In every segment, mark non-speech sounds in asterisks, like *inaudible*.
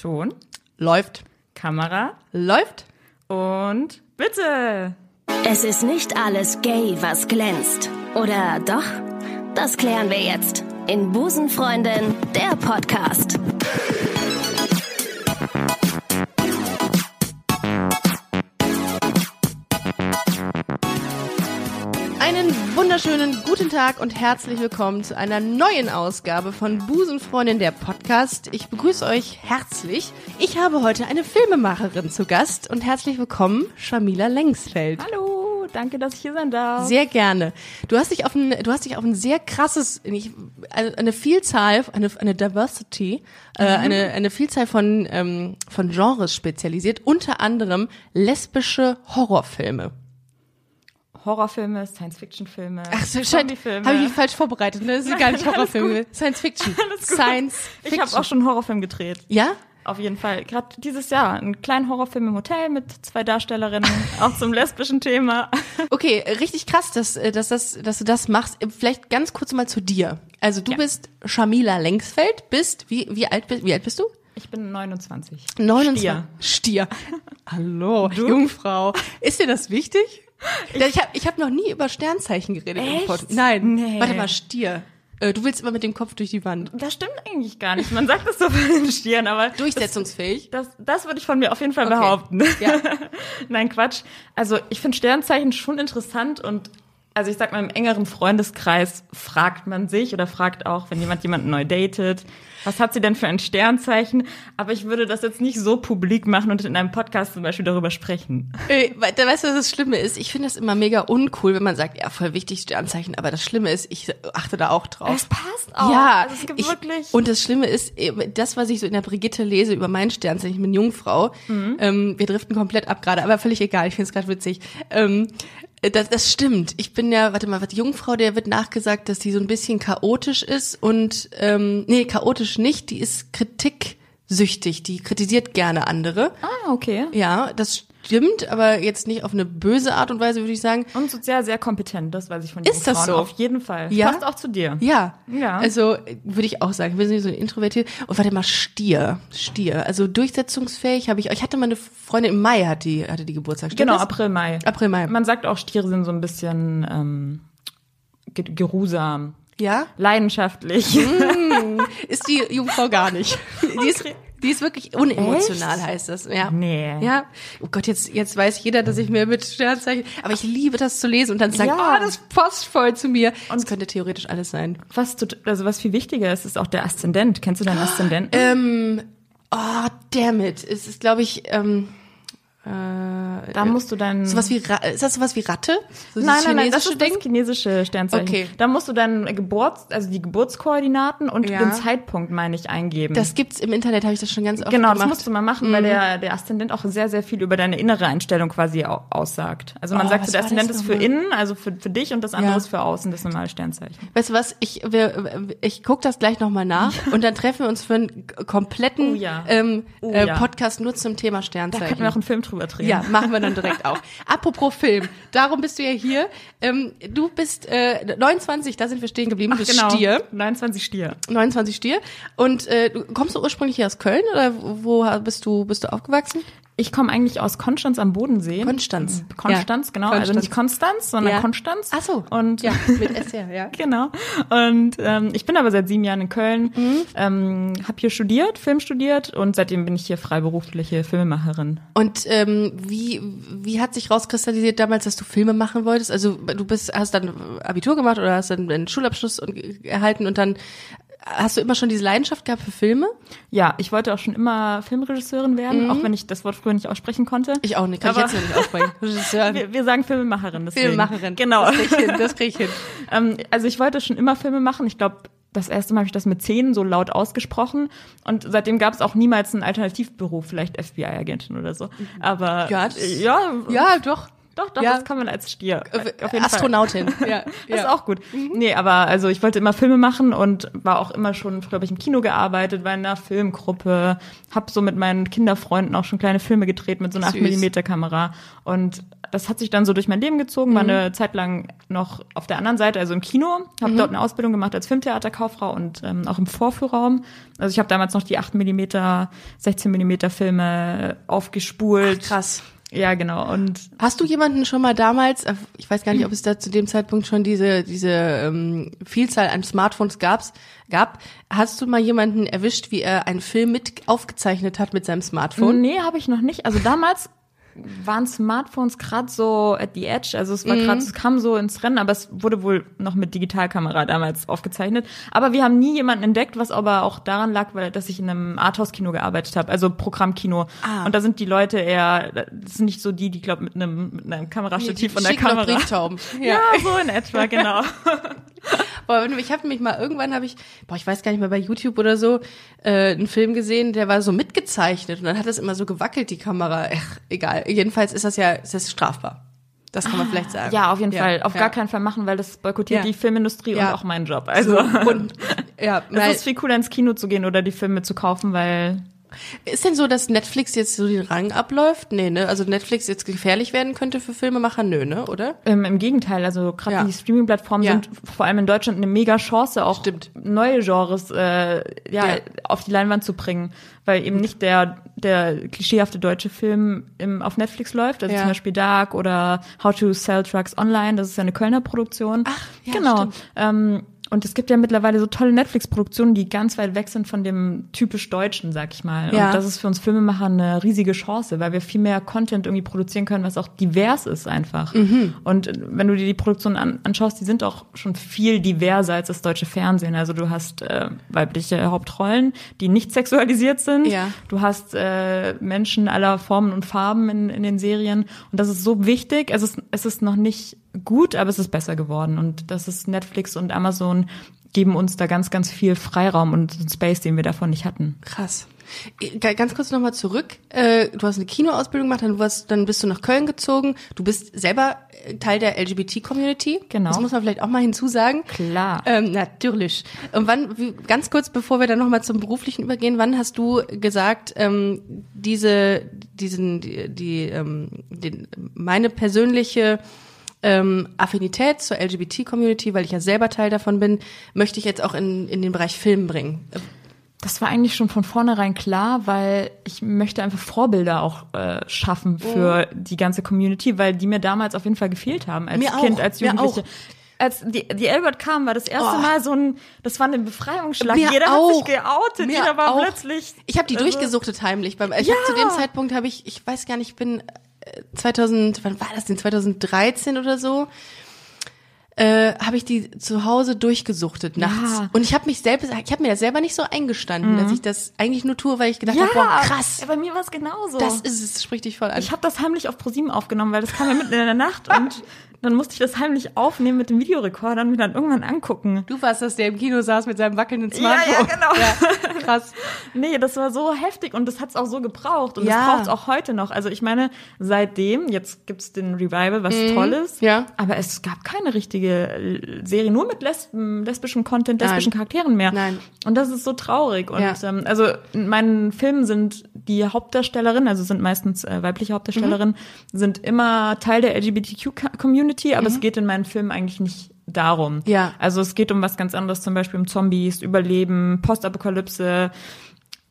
Ton, Läuft. Kamera Läuft. und bitte. Es ist nicht alles gay, was glänzt. Oder doch? Das klären wir jetzt in Busenfreundin, der Podcast. Wunderschönen guten Tag und herzlich willkommen zu einer neuen Ausgabe von Busenfreundin der Podcast. Ich begrüße euch herzlich. Ich habe heute eine Filmemacherin zu Gast und herzlich willkommen, Shamila Lengsfeld. Hallo, danke, dass ich hier sein darf. Sehr gerne. Du hast dich auf ein, du hast dich auf ein sehr krasses, nicht, eine, Vielzahl, eine, eine Diversity, äh, eine, eine Vielzahl von, ähm, von Genres spezialisiert, unter anderem lesbische Horrorfilme. Horrorfilme, Science-Fiction-Filme, Ach so, Zombie-Filme. habe ich mich falsch vorbereitet, ne? Das sind gar nicht Horrorfilme, Science Fiction. Alles gut. Science Fiction. Ich habe auch schon einen Horrorfilm gedreht. Ja? Auf jeden Fall. Gerade dieses Jahr. Einen kleinen Horrorfilm im Hotel mit zwei Darstellerinnen, *laughs* auch zum lesbischen Thema. Okay, richtig krass, dass, äh, dass, das, dass du das machst. Vielleicht ganz kurz mal zu dir. Also du Ja. bist Shamila Lengsfeld, bist, wie, wie alt bist, wie alt bist du? Ich bin 29. 29. Stier. Stier. *laughs* Hallo, Jungfrau. Ist dir das wichtig? *laughs* Ich, ich habe ich hab noch nie über Sternzeichen geredet. im Echt? Pod- Nein, Nee. warte mal, Stier. Äh, Du willst immer mit dem Kopf durch die Wand. Das stimmt eigentlich gar nicht. Man sagt das so *laughs* von den Stieren, aber Durchsetzungsfähig. das, das würde ich von mir auf jeden Fall Okay. behaupten. Ja. *laughs* Nein, Quatsch. Also ich finde Sternzeichen schon interessant und also ich sag mal, im engeren Freundeskreis fragt man sich oder fragt auch, wenn jemand jemanden neu datet, was hat sie denn für ein Sternzeichen? Aber ich würde das jetzt nicht so publik machen und in einem Podcast zum Beispiel darüber sprechen. Äh, weißt du, was das Schlimme ist? Ich finde das immer mega uncool, wenn man sagt, ja, voll wichtig Sternzeichen, aber das Schlimme ist, ich achte da auch drauf. Es passt auch. Ja, also es gibt ich, wirklich. und das Schlimme ist, äh, das, was ich so in der Brigitte lese über mein Sternzeichen, ich bin Jungfrau, Mhm. ähm, wir driften komplett ab gerade, aber völlig egal, ich finde es gerade witzig. Ähm, äh, das, das stimmt. Ich bin ja, warte mal, was Jungfrau, der wird nachgesagt, dass die so ein bisschen chaotisch ist und, ähm, nee, chaotisch nicht, die ist kritiksüchtig, die kritisiert gerne andere. ah, okay. Ja, das stimmt, aber jetzt nicht auf eine böse Art und Weise, würde ich sagen. Und sozial sehr kompetent, das weiß ich von Ist das Jungfrauen so? Auf jeden Fall. Ja? Passt auch zu dir. Ja. Ja. Also würde ich auch sagen, wir sind so introvertiert. Und warte mal, Stier. Stier. Also durchsetzungsfähig habe ich. Ich hatte mal eine Freundin im Mai, hat die, hatte die Geburtstag. Stimmt Genau, das? April, Mai. April, Mai. Man sagt auch, Stiere sind so ein bisschen ähm, ge geruhsam, Ja? leidenschaftlich. *laughs* Ist die Jungfrau gar nicht. Die ist, die ist wirklich unemotional, heißt das. Ja. Nee. Ja. Oh Gott, jetzt, jetzt weiß jeder, dass ich mir mit Sternzeichen, aber ich liebe das zu lesen und dann zu sagen, Ja. oh, das passt voll zu mir. Und es könnte theoretisch alles sein. Was, tot- also was viel wichtiger ist, ist auch der Aszendent. Kennst du deinen Aszendenten? Ähm, oh, damn it. Es ist, glaube ich, ähm, da musst du dann. sowas wie, ist das sowas wie Ratte? So nein, nein, nein, das ist das Ding? chinesische Sternzeichen. Okay. Da musst du dann Geburts, also die Geburtskoordinaten und Ja. den Zeitpunkt, meine ich, eingeben. Das gibt's im Internet, habe ich das schon ganz oft genau, gemacht. Mhm. das musst du mal machen, weil der, der Aszendent auch sehr, sehr viel über deine innere Einstellung quasi au aussagt. Also man Oh, sagt, so, der Aszendent das ist für innen, also für, für dich und das andere Ja. ist für außen, das normale Sternzeichen. Weißt du was? Ich, wir, ich guck das gleich nochmal nach *laughs* und dann treffen wir uns für einen kompletten Oh ja. ähm, Oh äh. Podcast nur zum Thema Da Sternzeichen. könnten wir auch einen Film drüber drehen. ja, machen wir dann direkt auch. Apropos Film, darum bist du ja hier. Ähm, du bist äh, 29, da sind wir stehen geblieben. Du Ach, bist genau. Stier, 29 Stier. 29 Stier. Und äh, du kommst du ursprünglich hier aus Köln oder wo bist du bist du aufgewachsen? Ich komme eigentlich aus Konstanz am Bodensee. Konstanz. Konstanz, Ja. genau. Also Konstanz. nicht Konstanz, sondern Ja. Konstanz. Ach so. Und Ja, mit SR, ja. *laughs* Genau. Und ähm, ich bin aber seit sieben Jahren in Köln, Mhm. ähm, habe hier studiert, Film studiert und seitdem bin ich hier freiberufliche Filmemacherin. Und ähm, wie, wie hat sich rauskristallisiert damals, dass du Filme machen wolltest? Also du bist, hast dann Abitur gemacht oder hast dann einen Schulabschluss und, erhalten und dann hast du immer schon diese Leidenschaft gehabt für Filme? Ja, ich wollte auch schon immer Filmregisseurin werden, auch wenn ich das Wort früher nicht aussprechen konnte. Mhm. Ich auch nicht, kann Aber- ich jetzt noch nicht aussprechen. *laughs* Wir, wir sagen Filmemacherin. Deswegen. Filmemacherin. Genau. Das krieg ich hin, das krieg ich hin. *laughs* Ähm, also ich wollte schon immer Filme machen. Ich glaube, das erste Mal habe ich das mit zehn so laut ausgesprochen. Und seitdem gab es auch niemals einen Alternativberuf, vielleicht FBI-Agentin oder so. Aber Ja, ja, Ja, doch. Doch, doch, Ja. das kann man als Stier. Äh. Astronautin. *laughs* Ja, Das ist ja. auch gut. Nee, aber also ich wollte immer Filme machen und war auch immer schon, glaube ich, im Kino gearbeitet, war in einer Filmgruppe, hab so mit meinen Kinderfreunden auch schon kleine Filme gedreht mit so einer Süß. 8mm Kamera und das hat sich dann so durch mein Leben gezogen, war eine Zeit lang noch auf der anderen Seite, also im Kino, habe dort eine Ausbildung gemacht als Filmtheaterkauffrau und ähm, auch im Vorführraum. Also ich habe damals noch die 8mm, 16mm Filme aufgespult. Krass. Ja, genau. Und Hast du jemanden schon mal damals, äh, ich weiß gar nicht, ob es da zu dem Zeitpunkt schon diese, diese ähm, Vielzahl an Smartphones gab's, gab, hast du mal jemanden erwischt, wie er einen Film mit aufgezeichnet hat mit seinem Smartphone? Nee, habe ich noch nicht. Also damals waren Smartphones gerade so at the edge, also es war Mhm. gerade, es kam so ins Rennen, aber es wurde wohl noch mit Digitalkamera damals aufgezeichnet. Aber wir haben nie jemanden entdeckt, was aber auch daran lag, weil dass ich in einem Arthouse-Kino gearbeitet habe, also Programmkino. Ah. Und da sind die Leute eher, das sind nicht so die, die glaube mit einem mit einem Kamerastativ von der Kamera. Brieftauben. *laughs* Ja, so in etwa, genau. *laughs* Boah, ich habe mich mal irgendwann habe ich, boah, ich weiß gar nicht mehr bei YouTube oder so, äh, einen Film gesehen, der war so mitgezeichnet und dann hat das immer so gewackelt die Kamera. Ach, egal. Jedenfalls ist das ja, ist das strafbar. Das kann man vielleicht sagen. Ah, Ja, auf jeden Fall. Auf ja. gar keinen Fall machen, weil das boykottiert Ja. die Filmindustrie Ja. und auch meinen Job. Also Und ja, *laughs* es ist viel cooler ins Kino zu gehen oder die Filme zu kaufen, weil ist denn so, dass Netflix jetzt so den Rang abläuft? Nee, ne? Also Netflix jetzt gefährlich werden könnte für Filmemacher? Nö, ne? Oder? Ähm, Im Gegenteil, also gerade Ja. die Streaming-Plattformen Ja. sind vor allem in Deutschland eine mega Chance, auch Stimmt. neue Genres äh, ja, Ja. auf die Leinwand zu bringen, weil eben nicht der der klischeehafte deutsche Film im, auf Netflix läuft, also zum Beispiel Dark oder How to Sell Trucks Online, das ist ja eine Kölner Produktion. Ach, ja, genau. stimmt. Ähm, und es gibt ja mittlerweile so tolle Netflix-Produktionen, die ganz weit weg sind von dem typisch Deutschen, sag ich mal. Ja. Und das ist für uns Filmemacher eine riesige Chance, weil wir viel mehr Content irgendwie produzieren können, was auch divers ist einfach. Mhm. Und wenn du dir die Produktion an, anschaust, die sind auch schon viel diverser als das deutsche Fernsehen. Also du hast äh, weibliche Hauptrollen, die nicht sexualisiert sind. Ja. Du hast äh, Menschen aller Formen und Farben in, in den Serien. Und das ist so wichtig. Es ist, es ist noch nicht gut, aber es ist besser geworden. Und das ist Netflix und Amazon geben uns da ganz, ganz viel Freiraum und Space, den wir davon nicht hatten. Krass. G- Ganz kurz nochmal zurück. Äh, Du hast eine Kinoausbildung gemacht, dann, warst, dann bist du nach Köln gezogen. Du bist selber äh, Teil der LGBT-Community. Genau. Das muss man vielleicht auch mal hinzusagen. Klar. Ähm, natürlich. Und wann, ganz kurz, bevor wir dann nochmal zum Beruflichen übergehen, wann hast du gesagt, ähm, diese, diesen, die, die ähm, den, meine persönliche ähm, Affinität zur LGBT-Community, weil ich ja selber Teil davon bin, möchte ich jetzt auch in, in den Bereich Film bringen. Das war eigentlich schon von vornherein klar, weil ich möchte einfach Vorbilder auch äh, schaffen für die ganze Community, weil die mir damals auf jeden Fall gefehlt haben als Mir auch, Kind, als mir Jugendliche. auch. Als die, die Albert kam, war das erste Oh. Mal so ein, das war ein Befreiungsschlag. Mir Jeder auch. hat sich geoutet, Mir jeder war auch. plötzlich. Ich habe die also- durchgesuchtet heimlich. Beim, ich Ja. hab zu dem Zeitpunkt habe ich, ich weiß gar nicht, ich bin 2000, wann war das denn? 2013 oder so. Äh, habe ich die zu Hause durchgesuchtet nachts Ja. und ich habe mich selbst ich habe mir das selber nicht so eingestanden, dass ich das eigentlich nur tue, weil ich gedacht Ja, habe, boah, krass, Ja, bei mir war es genauso. das ist es, sprich dich voll an. ich habe das heimlich auf ProSieben aufgenommen, weil das kam ja mitten in der Nacht und *laughs* dann musste ich das heimlich aufnehmen mit dem Videorekorder und mir dann irgendwann angucken. du warst das, der im Kino saß mit seinem wackelnden Ja, ja, Smartphone. genau. Ja, krass. *laughs* Nee, das war so heftig und das hat es auch so gebraucht und das Ja. braucht es auch heute noch. Also ich meine, seitdem, jetzt gibt's den Revival, was toll ist, Mhm. Ja. aber es gab keine richtige äh, Serie, nur mit lesben, lesbischen Content, Nein. lesbischen Charakteren mehr. Nein. Und das ist so traurig. Und Ja. ähm, also in meinen Filmen sind die Hauptdarstellerinnen, also sind meistens äh, weibliche Hauptdarstellerinnen, sind immer Teil der LGBTQ-Community, aber es geht in meinen Filmen eigentlich nicht darum. Mhm. Ja. Also es geht um was ganz anderes, zum Beispiel um Zombies, Überleben, Postapokalypse,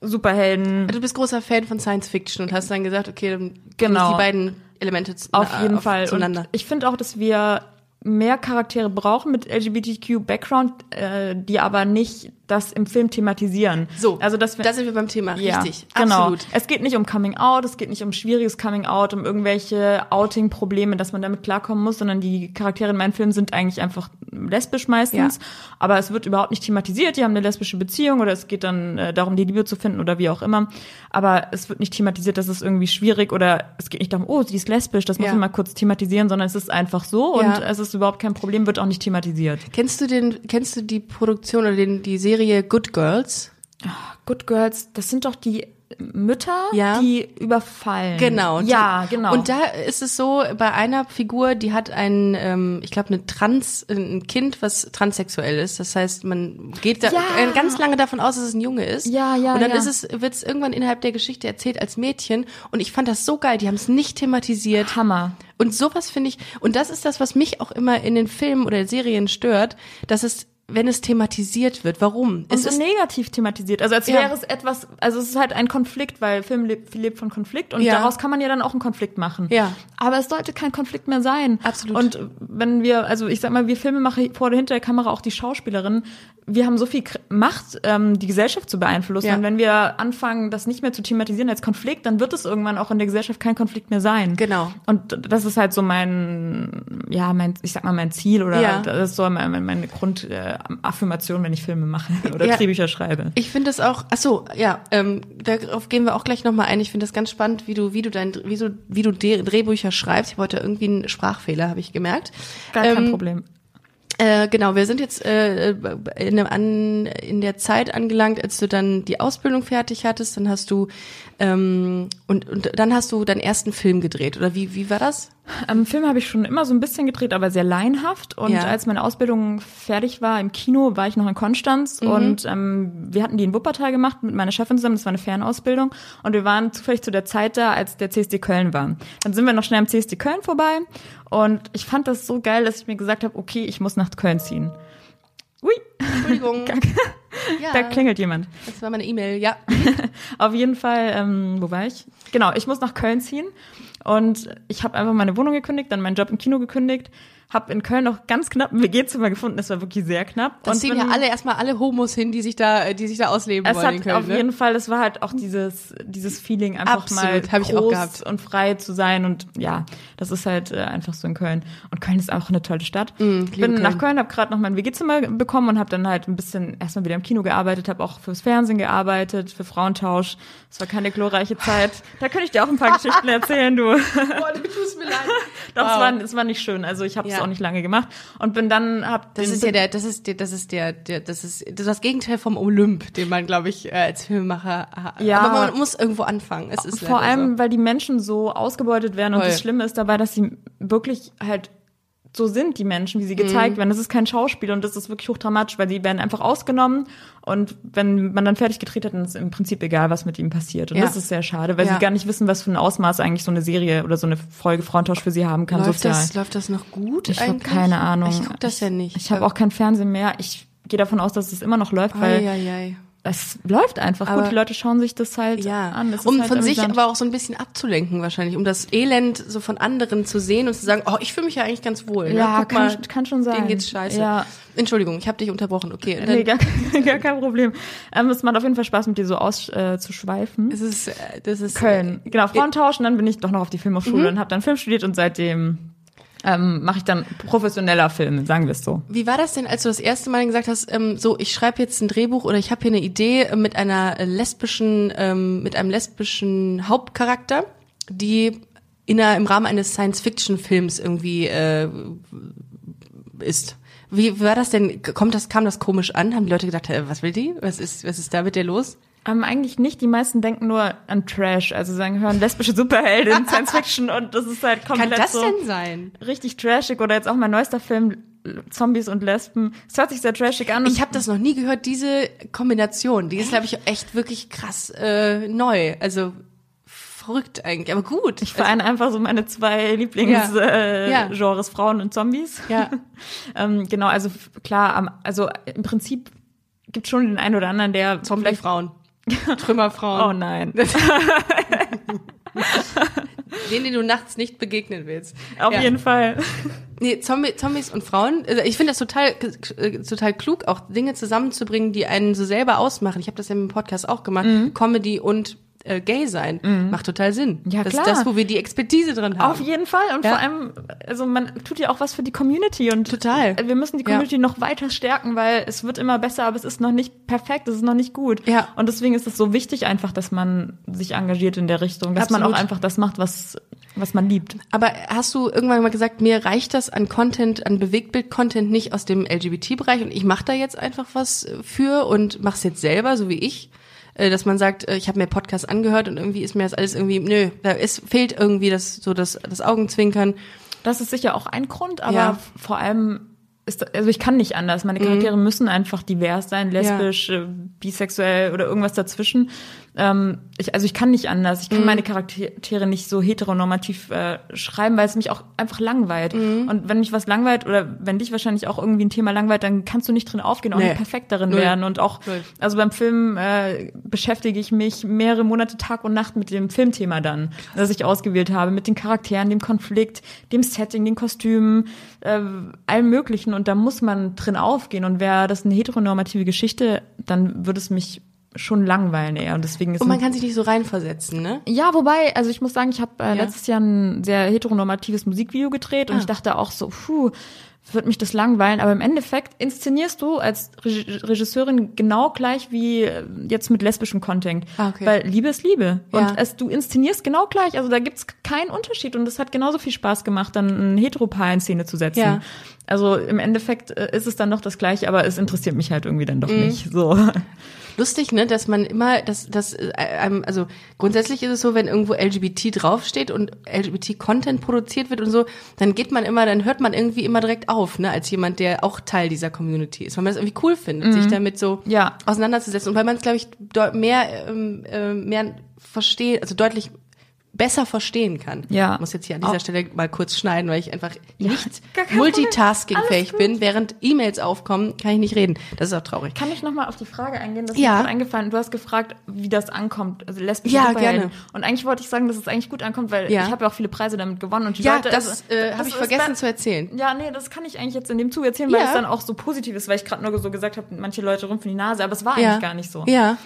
Superhelden. Du bist großer Fan von Science Fiction und hast dann gesagt, okay, dann Genau. die beiden Elemente z- Auf jeden Fall. zueinander. Und ich finde auch, dass wir mehr Charaktere brauchen mit LGBTQ-Background, äh, die aber nicht das im Film thematisieren. So, also wir, da sind wir beim Thema, ja, richtig, genau. absolut. Es geht nicht um Coming Out, es geht nicht um schwieriges Coming Out, um irgendwelche Outing-Probleme, dass man damit klarkommen muss, sondern die Charaktere in meinen Filmen sind eigentlich einfach lesbisch meistens. Ja. Aber es wird überhaupt nicht thematisiert. Die haben eine lesbische Beziehung oder es geht dann äh, darum, die Liebe zu finden oder wie auch immer. Aber es wird nicht thematisiert, dass es irgendwie schwierig oder es geht nicht darum, oh, sie ist lesbisch, das muss Ja. man mal kurz thematisieren, sondern es ist einfach so Ja. und es ist überhaupt kein Problem, wird auch nicht thematisiert. Kennst du den, kennst du die Produktion oder den, die Serie Good Girls? Good Girls, das sind doch die Mütter, Ja. die überfallen. Genau. Ja, genau. Und da ist es so, bei einer Figur, die hat ein, ähm, ich glaube, eine Trans, ein Kind, was transsexuell ist. Das heißt, man geht da Ja. ganz lange davon aus, dass es ein Junge ist. Ja, ja, Und dann ja. ist es, wird es irgendwann innerhalb der Geschichte erzählt als Mädchen. Und ich fand das so geil. Die haben es nicht thematisiert. Hammer. Und sowas finde ich, und das ist das, was mich auch immer in den Filmen oder Serien stört, dass es, wenn es thematisiert wird. Warum? Und so negativ thematisiert. Also als Ja. wäre es etwas, also es ist halt ein Konflikt, weil Film lebt, lebt von Konflikt und Ja. daraus kann man ja dann auch einen Konflikt machen. Ja. Aber es sollte kein Konflikt mehr sein. Absolut. Und wenn wir, also ich sag mal, wir Filmemacher vor oder hinter der Kamera, auch die Schauspielerinnen, wir haben so viel Macht, ähm, die Gesellschaft zu beeinflussen. Ja. Und wenn wir anfangen, das nicht mehr zu thematisieren als Konflikt, dann wird es irgendwann auch in der Gesellschaft kein Konflikt mehr sein. Genau. Und das ist halt so mein, ja, mein, ich sag mal, mein Ziel oder Ja. das ist so meine, meine Grundaffirmation, wenn ich Filme mache *laughs* oder Ja. Drehbücher schreibe. Ich finde das auch, ach so, ja, ähm, darauf gehen wir auch gleich nochmal ein. Ich finde das ganz spannend, wie du, wie du dein, wie du, wie du Drehbücher schreibst. Ich habe heute irgendwie einen Sprachfehler, habe ich gemerkt. Gar kein Ähm, Problem. Äh, genau, wir sind jetzt äh, in, dem an, in der Zeit angelangt, als du dann die Ausbildung fertig hattest, dann hast du ähm, und, und dann hast du deinen ersten Film gedreht, oder wie, wie war das? Ähm, Filme habe ich schon immer so ein bisschen gedreht, aber sehr laienhaft. Und Ja. als meine Ausbildung fertig war im Kino, war ich noch in Konstanz Mhm. und ähm, wir hatten die in Wuppertal gemacht mit meiner Chefin zusammen. Das war eine Fernausbildung und wir waren zufällig zu der Zeit da, als der CSD Köln war. Dann sind wir noch schnell am CSD Köln vorbei und ich fand das so geil, dass ich mir gesagt habe, okay, ich muss nach Köln ziehen. Ui, Entschuldigung. *laughs* ja, da klingelt jemand. das war meine E-Mail, ja. *laughs* Auf jeden Fall, ähm, wo war ich? Genau, ich muss nach Köln ziehen und ich habe einfach meine Wohnung gekündigt, dann meinen Job im Kino gekündigt, habe in Köln noch ganz knapp ein WG-Zimmer gefunden, das war wirklich sehr knapp. Das und ziehen ja alle erstmal alle Homos hin, die sich da, die sich da ausleben es wollen hat in Köln. auf ne? jeden Fall, das war halt auch dieses dieses Feeling, einfach Absolut, mal hab ich groß und frei zu sein und ja, das ist halt äh, einfach so in Köln. Und Köln ist auch eine tolle Stadt. Mm, liebe bin nach Köln. Köln, habe gerade noch mein WG-Zimmer bekommen und habe dann halt ein bisschen erstmal wieder im Kino gearbeitet, habe auch fürs Fernsehen gearbeitet, für Frauentausch. Es war keine glorreiche Zeit. Da könnte ich dir auch ein paar *laughs* Geschichten erzählen, du. Boah, du tust mir leid. Doch, Wow. es, war, es war nicht schön. Also ich habe es Ja. Auch nicht lange gemacht und bin dann hab Das ist ja der, das ist der, das ist der, der, das ist, das ist das Gegenteil vom Olymp, den man, glaube ich, äh, als Filmemacher hat. Ja. Aber man muss irgendwo anfangen. Es ist vor allem, so. weil die Menschen so ausgebeutet werden und Voll. das Schlimme ist dabei, dass sie wirklich halt so sind die Menschen, wie sie gezeigt Mhm. werden. Das ist kein Schauspiel und das ist wirklich hochdramatisch, weil sie werden einfach ausgenommen und wenn man dann fertig gedreht hat, dann ist im Prinzip egal, was mit ihm passiert. Und Ja. das ist sehr schade, weil Ja. sie gar nicht wissen, was für ein Ausmaß eigentlich so eine Serie oder so eine Folge Frauentausch für sie haben kann, läuft sozial. das, läuft das noch gut? ich habe keine Ahnung. Ich guck das ja nicht. Ich habe auch kein Fernsehen mehr. Ich gehe davon aus, dass es immer noch läuft, weil Eieiei. Es läuft einfach Aber- gut. Die Leute schauen sich das halt Ja, an. Ist um halt von sich aber auch so ein bisschen abzulenken wahrscheinlich, um das Elend so von anderen zu sehen und zu sagen, oh, ich fühle mich ja eigentlich ganz wohl. Ne? Ja, kann, mal, kann schon sein. denen geht's scheiße. Ja, Entschuldigung, ich habe dich unterbrochen. Okay, dann nee, gar, *laughs* gar kein Problem. Ähm, es macht auf jeden Fall Spaß, mit dir so auszuschweifen. Äh, es ist, äh, das ist Köln. Genau, Frauentausch und dann bin ich doch noch auf die Filmhochschule Mhm. und habe dann Film studiert und seitdem ähm, mache ich dann professioneller Filme, sagen wir es so. Wie war das denn, als du das erste Mal gesagt hast, ähm, so ich schreibe jetzt ein Drehbuch oder ich habe hier eine Idee äh, mit einer äh, lesbischen, ähm, mit einem lesbischen Hauptcharakter, die in einer, im Rahmen eines Science-Fiction-Films irgendwie äh, ist. Wie war das denn? Kommt das, kam das komisch an? Haben die Leute gedacht, was will die? Was ist, was ist da mit der los? Ähm, eigentlich nicht. Die meisten denken nur an Trash. Also sagen, hören lesbische Superheldin, *laughs* Science Fiction und das ist halt Kann komplett das so denn sein? richtig trashig. Oder jetzt auch mein neuester Film, Zombies und Lesben. Es hört sich sehr trashig an. Ich habe das noch nie gehört, diese Kombination. Die ist, glaube ich, echt wirklich krass äh, neu. Also verrückt eigentlich, aber gut. Ich vereine einfach so meine zwei Lieblingsgenres, Ja. äh, Ja. Genres, Frauen und Zombies. Ja. *laughs* ähm, genau, also klar, also im Prinzip gibt schon den einen oder anderen, der Zombie-Frauen. *laughs* Trümmerfrauen. Oh nein. *laughs* Denen, die du nachts nicht begegnen willst. Auf Ja. jeden Fall. Nee, Zombie, Zombies und Frauen. Also ich finde das total, äh, total klug, auch Dinge zusammenzubringen, die einen so selber ausmachen. Ich habe das ja im Podcast auch gemacht. Comedy und äh, Gay sein macht total Sinn. Ja, das klar. ist das, wo wir die Expertise drin haben. Auf jeden Fall. Und Ja. vor allem, also man tut ja auch was für die Community und Total. wir müssen die Ja. Community noch weiter stärken, weil es wird immer besser, aber es ist noch nicht perfekt, es ist noch nicht gut. Ja. Und deswegen ist es so wichtig einfach, dass man sich engagiert in der Richtung, dass man Absolut. auch einfach das macht, was, was man liebt. Aber hast du irgendwann mal gesagt, mir reicht das an Content, an Bewegtbild-Content nicht aus dem LGBT-Bereich und ich mache da jetzt einfach was für und mach's jetzt selber, so wie ich? Äh, dass man sagt, äh, ich habe mir Podcast angehört und irgendwie ist mir das alles irgendwie, nö, da ist, fehlt irgendwie das so das, das Augenzwinkern. Das ist sicher auch ein Grund, aber Ja. vor allem ist, also ich kann nicht anders. Meine Charaktere müssen einfach divers sein, lesbisch, äh, bisexuell oder irgendwas dazwischen. Ähm, ich, also ich kann nicht anders. Ich kann meine Charaktere nicht so heteronormativ äh, schreiben, weil es mich auch einfach langweilt. Und wenn mich was langweilt oder wenn dich wahrscheinlich auch irgendwie ein Thema langweilt, dann kannst du nicht drin aufgehen, auch Nee. nicht perfekt darin Null. werden. Und auch, Null. also beim Film äh, beschäftige ich mich mehrere Monate Tag und Nacht mit dem Filmthema dann, das ich ausgewählt habe, mit den Charakteren, dem Konflikt, dem Setting, den Kostümen, äh, allem Möglichen. Und da muss man drin aufgehen. Und wäre das eine heteronormative Geschichte, dann würde es mich schon langweilen eher. Und deswegen ist Und man kann sich nicht so reinversetzen, ne? ja, wobei, also ich muss sagen, ich habe äh, Ja. letztes Jahr ein sehr heteronormatives Musikvideo gedreht und Ah. ich dachte auch so, puh, wird mich das langweilen. Aber im Endeffekt inszenierst du als Reg Regisseurin genau gleich wie äh, jetzt mit lesbischem Content. Ah, okay. Weil Liebe ist Liebe. Ja. Und es, du inszenierst genau gleich. Also da gibt's keinen Unterschied. Und es hat genauso viel Spaß gemacht, dann ein Heteropaar in Szene zu setzen. Ja. Also im Endeffekt äh, ist es dann doch das Gleiche, aber es interessiert mich halt irgendwie dann doch Mhm. nicht. So. Lustig, ne, dass man immer, dass, dass äh, einem, also grundsätzlich ist es so, wenn irgendwo LGBT draufsteht und LGBT-Content produziert wird und so, dann geht man immer, dann hört man irgendwie immer direkt auf, ne, als jemand, der auch Teil dieser Community ist, weil man das irgendwie cool findet, sich damit so Ja. auseinanderzusetzen und weil man es, glaube ich, mehr, ähm, äh, mehr versteht, also deutlich besser verstehen kann. Ja. Ich muss jetzt hier an dieser Auch- Stelle mal kurz schneiden, weil ich einfach nicht kein Problem. multitaskingfähig bin. Während E-Mails aufkommen, kann ich nicht reden. Das ist auch traurig. Kann ich nochmal auf die Frage eingehen? Das Ja. ist mir eingefallen. Du hast gefragt, wie das ankommt, also lesbische Ja, gerne. Und eigentlich wollte ich sagen, dass es eigentlich gut ankommt, weil Ja. ich habe ja auch viele Preise damit gewonnen. Und die Ja, Leute, das also, äh, habe ich vergessen zu erzählen. Ja, nee, das kann ich eigentlich jetzt in dem Zug erzählen, weil Ja. es dann auch so positiv ist, weil ich gerade nur so gesagt habe, manche Leute rümpfen die Nase, aber es war Ja. eigentlich gar nicht so. Ja.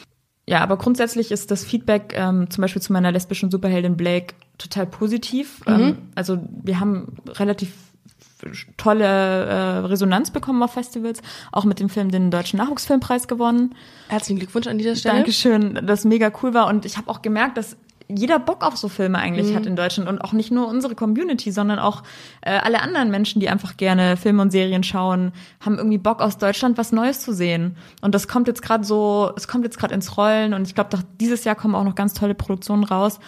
Ja, aber grundsätzlich ist das Feedback ähm, zum Beispiel zu meiner lesbischen Superheldin Blake total positiv. Mhm. Ähm, also wir haben relativ tolle äh, Resonanz bekommen auf Festivals, auch mit dem Film den Deutschen Nachwuchsfilmpreis gewonnen. Herzlichen Glückwunsch an dieser Stelle. Dankeschön, das mega cool war. Und ich habe auch gemerkt, dass jeder Bock auf so Filme eigentlich Mhm. hat in Deutschland und auch nicht nur unsere Community, sondern auch äh, alle anderen Menschen, die einfach gerne Filme und Serien schauen, haben irgendwie Bock aus Deutschland was Neues zu sehen. Und das kommt jetzt gerade so, es kommt jetzt gerade ins Rollen und ich glaube, dieses Jahr kommen auch noch ganz tolle Produktionen raus.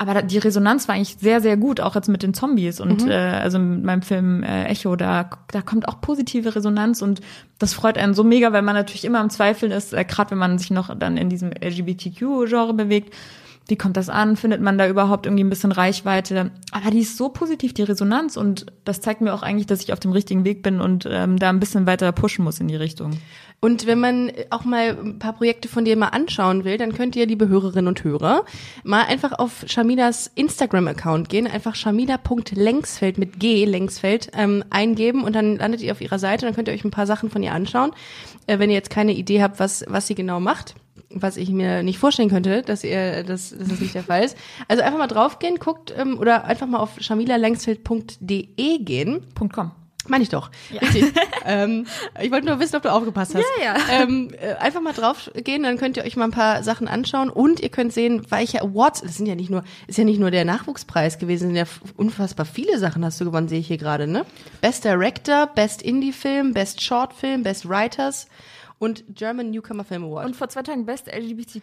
Aber die Resonanz war eigentlich sehr, sehr gut, auch jetzt mit den Zombies und Mhm. äh, also mit meinem Film äh, Echo, da, da kommt auch positive Resonanz und das freut einen so mega, weil man natürlich immer im Zweifeln ist, äh, gerade wenn man sich noch dann in diesem LGBTQ-Genre bewegt, wie kommt das an? Findet man da überhaupt irgendwie ein bisschen Reichweite? Aber die ist so positiv, die Resonanz und das zeigt mir auch eigentlich, dass ich auf dem richtigen Weg bin und ähm, da ein bisschen weiter pushen muss in die Richtung. Und wenn man auch mal ein paar Projekte von dir mal anschauen will, dann könnt ihr, liebe Hörerinnen und Hörer, mal einfach auf Shamidas Instagram-Account gehen, einfach shamida.längsfeld mit G, Längsfeld, ähm, eingeben und dann landet ihr auf ihrer Seite, dann könnt ihr euch ein paar Sachen von ihr anschauen. Äh, wenn ihr jetzt keine Idee habt, was, was sie genau macht, was ich mir nicht vorstellen könnte, dass ihr, dass, dass das nicht der Fall ist. Also einfach mal draufgehen, guckt, ähm, oder einfach mal auf shamilalängsfeld.de gehen. Punkt .com. Meine ich doch. Richtig. ähm, ich wollte nur wissen, ob du aufgepasst hast. Ja, Ähm, äh, einfach mal drauf gehen, dann könnt ihr euch mal ein paar Sachen anschauen und ihr könnt sehen, welche Awards, das sind ja nicht nur, ist ja nicht nur der Nachwuchspreis gewesen, sind ja unfassbar viele Sachen hast du gewonnen, sehe ich hier gerade, ne? Best Director, Best Indie-Film, Best Short Film, Best Writers und German Newcomer Film Award. Und vor zwei Tagen Best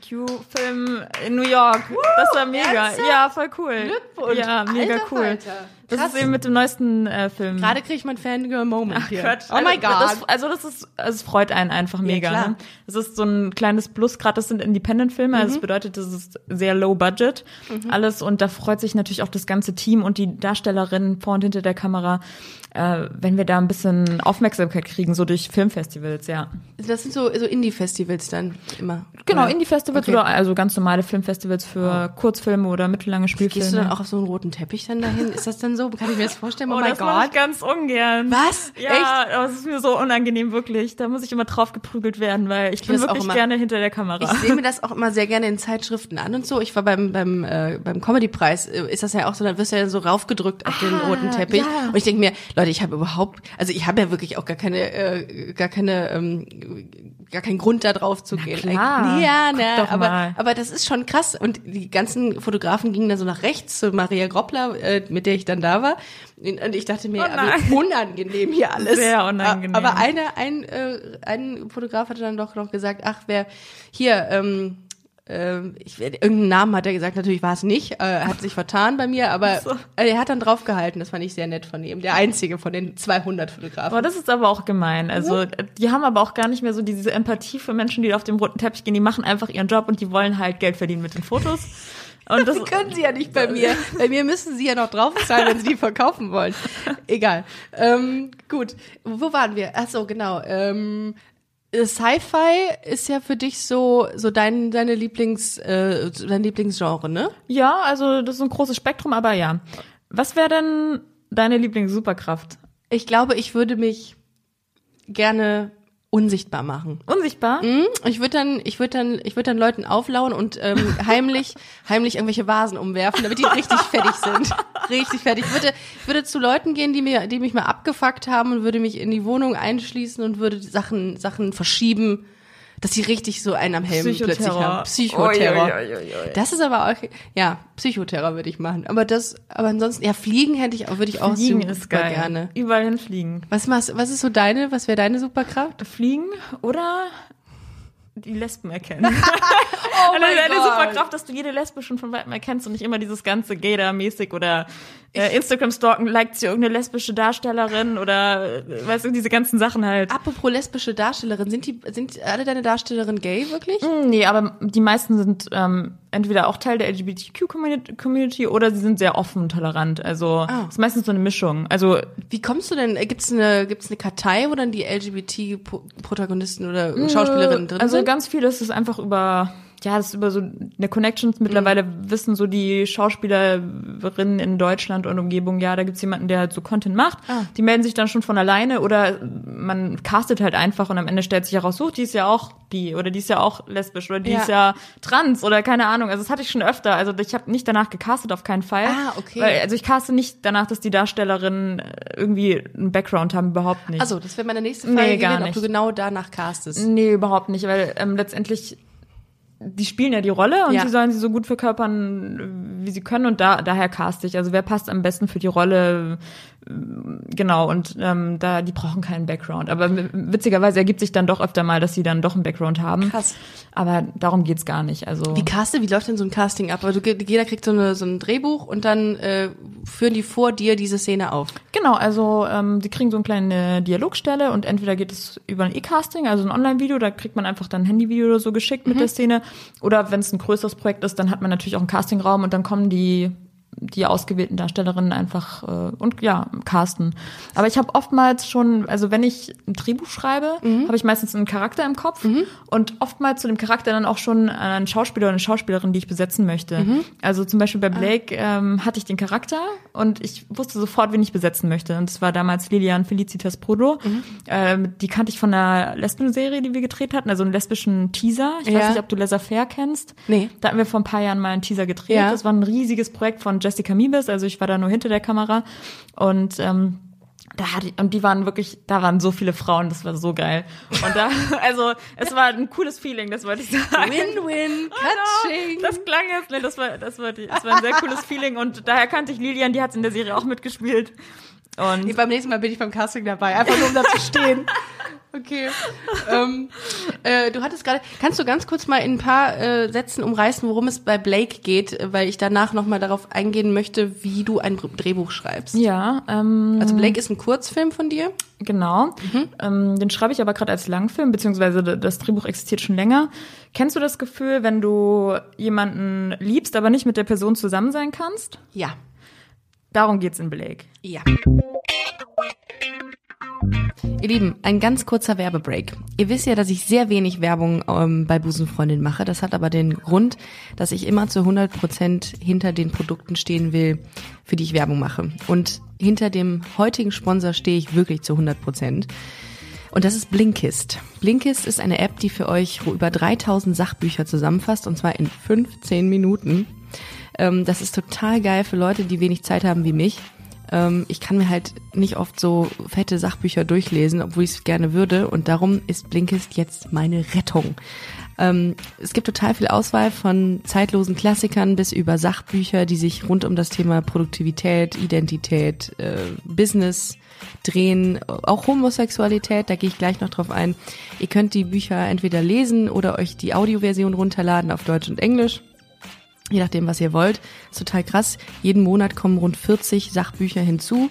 LGBTQ-Film in New York. das war mega. ernsthaft? Ja, voll cool. Glückwunsch. Ja, mega Alter cool. Falter. Das Krass. ist eben mit dem neuesten äh, Film. Gerade kriege ich mein Fangirl-Moment hier. Quatsch. Oh my Also, God. Das, also das ist, also es freut einen einfach mega. klar. ne? Das ist so ein kleines Plus, gerade das sind Independent-Filme, Mhm. also das bedeutet, das ist sehr low budget alles und da freut sich natürlich auch das ganze Team und die Darstellerinnen vor und hinter der Kamera, äh, wenn wir da ein bisschen Aufmerksamkeit kriegen, so durch Filmfestivals, ja. das sind so, so Indie-Festivals dann immer. Genau? Indie-Festivals Okay. oder also ganz normale Filmfestivals für Kurzfilme oder mittellange Spielfilme. Gehst du dann auch auf so einen roten Teppich dann dahin? Ist das dann so? Kann ich mir das vorstellen? Oh, Oh, mein das ich Gott. ganz ungern. Was? Ja, aber es ist mir so unangenehm, wirklich. Da muss ich immer drauf geprügelt werden, weil ich, bin das auch wirklich immer- gerne hinter der Kamera. Ich sehe mir das auch immer sehr gerne in Zeitschriften an und so. Ich war beim beim äh, beim Comedy-Preis, äh, ist das ja auch so, dann wirst du ja so raufgedrückt auf den Ah, roten Teppich. ja. Und ich denke mir, Leute, ich habe überhaupt, also ich habe ja wirklich auch gar keine, äh, gar keine, ähm, gar keinen Grund da drauf zu gehen. klar. Ja, Guck ne, doch aber mal. aber das ist schon krass. Und die ganzen Fotografen gingen dann so nach rechts zu Maria Groppler, äh, mit der ich dann da war. Und ich dachte mir, Oh unangenehm hier *laughs* alles. Sehr unangenehm. Aber einer, ein, äh, ein Fotograf hatte dann doch noch gesagt, ach, wer hier, ähm, ähm, ich, irgendeinen Namen hat er gesagt, natürlich war es nicht, äh, er hat sich vertan bei mir, aber So. äh, er hat dann draufgehalten, das fand ich sehr nett von ihm, der einzige von den 200 Fotografen. Boah, das ist aber auch gemein. Also, die haben aber auch gar nicht mehr so diese Empathie für Menschen, die auf dem roten Teppich gehen. Die machen einfach ihren Job und die wollen halt Geld verdienen mit den Fotos. Und das *laughs* können sie ja nicht bei mir. *laughs* Bei mir müssen sie ja noch draufzahlen, wenn sie die verkaufen wollen. Egal. Ähm, gut. Wo waren wir? Ach so, genau. Ähm, äh, Sci-Fi ist ja für dich so so dein deine Lieblings äh, dein Lieblingsgenre, ne? ja, also das ist ein großes Spektrum, aber ja. Was wäre denn deine Lieblings-Superkraft? Ich glaube, ich würde mich gerne unsichtbar machen. Unsichtbar? Hm? Ich würde dann, ich würde dann, ich würde dann Leuten auflauen und ähm, *laughs* heimlich, heimlich irgendwelche Vasen umwerfen, damit die richtig fertig sind, richtig fertig. Ich würde, ich würde zu Leuten gehen, die mir, die mich mal abgefuckt haben und würde mich in die Wohnung einschließen und würde Sachen, Sachen verschieben, dass sie richtig so einen am Helm plötzlich haben. Psychoterror. Ui, ui, ui. Das ist aber auch, ja, Psychoterror würde ich machen. Aber das, aber ansonsten, ja, fliegen hätte ich auch, würde ich auch Fliegen super ist geil. gerne. Überall hinfliegen. Was machst, was ist so deine, was wäre deine Superkraft? Fliegen oder die Lesben erkennen. *laughs* Oh eine, eine Superkraft, dass du jede Lesbe schon von weitem erkennst und nicht immer dieses ganze Gator-mäßig oder äh, Instagram-Stalken, liked sie irgendeine lesbische Darstellerin oder äh, weißt du, diese ganzen Sachen halt. Apropos lesbische Darstellerin, sind die, sind alle deine Darstellerinnen gay wirklich? Hm, Nee, aber die meisten sind ähm, entweder auch Teil der LGBTQ-Community oder sie sind sehr offen und tolerant. Also Ah. es ist meistens so eine Mischung. Also Wie kommst du denn, gibt's eine, gibt's eine Kartei, wo dann die LGBT-Protagonisten oder Schauspielerinnen drin also sind? ganz vieles ist einfach über ja, das ist über so eine Connections. Mittlerweile Mhm. wissen so die Schauspielerinnen in Deutschland und Umgebung, ja, da gibt's jemanden, der halt so Content macht. Ah. Die melden sich dann schon von alleine oder man castet halt einfach und am Ende stellt sich heraus, so, die ist ja auch bi oder die ist ja auch lesbisch oder die Ja. ist ja trans oder keine Ahnung. Also das hatte ich schon öfter. Also ich habe nicht danach gecastet, auf keinen Fall. Ah, okay. Weil, also ich caste nicht danach, dass die Darstellerinnen äh, irgendwie einen Background haben, überhaupt nicht. Also, das wäre meine nächste Nee, Frage gar gewesen, ob du genau danach castest. Nee, überhaupt nicht, weil ähm, letztendlich die spielen ja die Rolle und Ja. sie sollen sie so gut verkörpern, wie sie können und da daher cast ich. Also wer passt am besten für die Rolle? Genau und ähm, da die brauchen keinen Background. Aber witzigerweise ergibt sich dann doch öfter mal, dass sie dann doch einen Background haben. Krass. Aber darum geht's gar nicht. Also Wie caste, wie läuft denn so ein Casting ab? Du, jeder kriegt so, eine, so ein Drehbuch und dann äh, führen die vor dir diese Szene auf. Genau, also ähm, sie kriegen so eine kleine Dialogstelle und entweder geht es über ein E-Casting, also ein Online-Video, da kriegt man einfach dann ein Handyvideo oder so geschickt mit der Szene. Oder wenn es ein größeres Projekt ist, dann hat man natürlich auch einen Castingraum und dann kommen die die ausgewählten Darstellerinnen einfach äh, und ja casten. Aber ich habe oftmals schon, also wenn ich ein Drehbuch schreibe, habe ich meistens einen Charakter im Kopf und oftmals zu dem Charakter dann auch schon einen Schauspieler oder eine Schauspielerin, die ich besetzen möchte. Also zum Beispiel bei Blake ähm, hatte ich den Charakter und ich wusste sofort, wen ich besetzen möchte. Und das war damals Lilian Felicitas Prodo. Ähm, die kannte ich von einer Lesben-Serie, die wir gedreht hatten, also einen lesbischen Teaser. Ich Ja. weiß nicht, ob du Laissez-faire kennst. Nee. Da hatten wir vor ein paar Jahren mal einen Teaser gedreht. Ja. Das war ein riesiges Projekt von Jessica Miebes, also ich war da nur hinter der Kamera und ähm, da hatte ich, und die waren wirklich, da waren so viele Frauen, das war so geil. Und da, *laughs* also es war ein cooles Feeling, das wollte ich sagen. Win-win, *laughs* Catching. Das klang jetzt, ne, das war, das war, die, das war ein sehr cooles Feeling und daher kannte ich Lilian, die hat in der Serie auch mitgespielt. Und Nee, beim nächsten Mal bin ich beim Casting dabei, einfach nur um da zu stehen. *laughs* Okay. ähm, äh, du hattest gerade, kannst du ganz kurz mal in ein paar äh, Sätzen umreißen, worum es bei Blake geht, weil ich danach nochmal darauf eingehen möchte, wie du ein Drehbuch schreibst. ja, ähm, Also Blake ist ein Kurzfilm von dir. Genau. Ähm, den schreibe ich aber gerade als Langfilm, beziehungsweise das Drehbuch existiert schon länger. Kennst du das Gefühl, wenn du jemanden liebst, aber nicht mit der Person zusammen sein kannst? Ja. Darum geht's in Blake. Ja. Ihr Lieben, ein ganz kurzer Werbebreak. Ihr wisst ja, dass ich sehr wenig Werbung ähm, bei Busenfreundin mache. Das hat aber den Grund, dass ich immer zu 100 Prozent hinter den Produkten stehen will, für die ich Werbung mache. Und hinter dem heutigen Sponsor stehe ich wirklich zu 100 Prozent. Und das ist Blinkist. Blinkist ist eine App, die für euch über 3000 Sachbücher zusammenfasst, und zwar in 15 Minuten. Ähm, das ist total geil für Leute, die wenig Zeit haben wie mich. Ähm, ich kann mir halt nicht oft so fette Sachbücher durchlesen, obwohl ich es gerne würde. Und darum ist Blinkist jetzt meine Rettung. Ähm, es gibt total viel Auswahl von zeitlosen Klassikern bis über Sachbücher, die sich rund um das Thema Produktivität, Identität, äh, Business drehen, auch Homosexualität, da gehe ich gleich noch drauf ein. Ihr könnt die Bücher entweder lesen oder euch die Audioversion runterladen auf Deutsch und Englisch. Je nachdem, was ihr wollt. Ist total krass. Jeden Monat kommen rund 40 Sachbücher hinzu.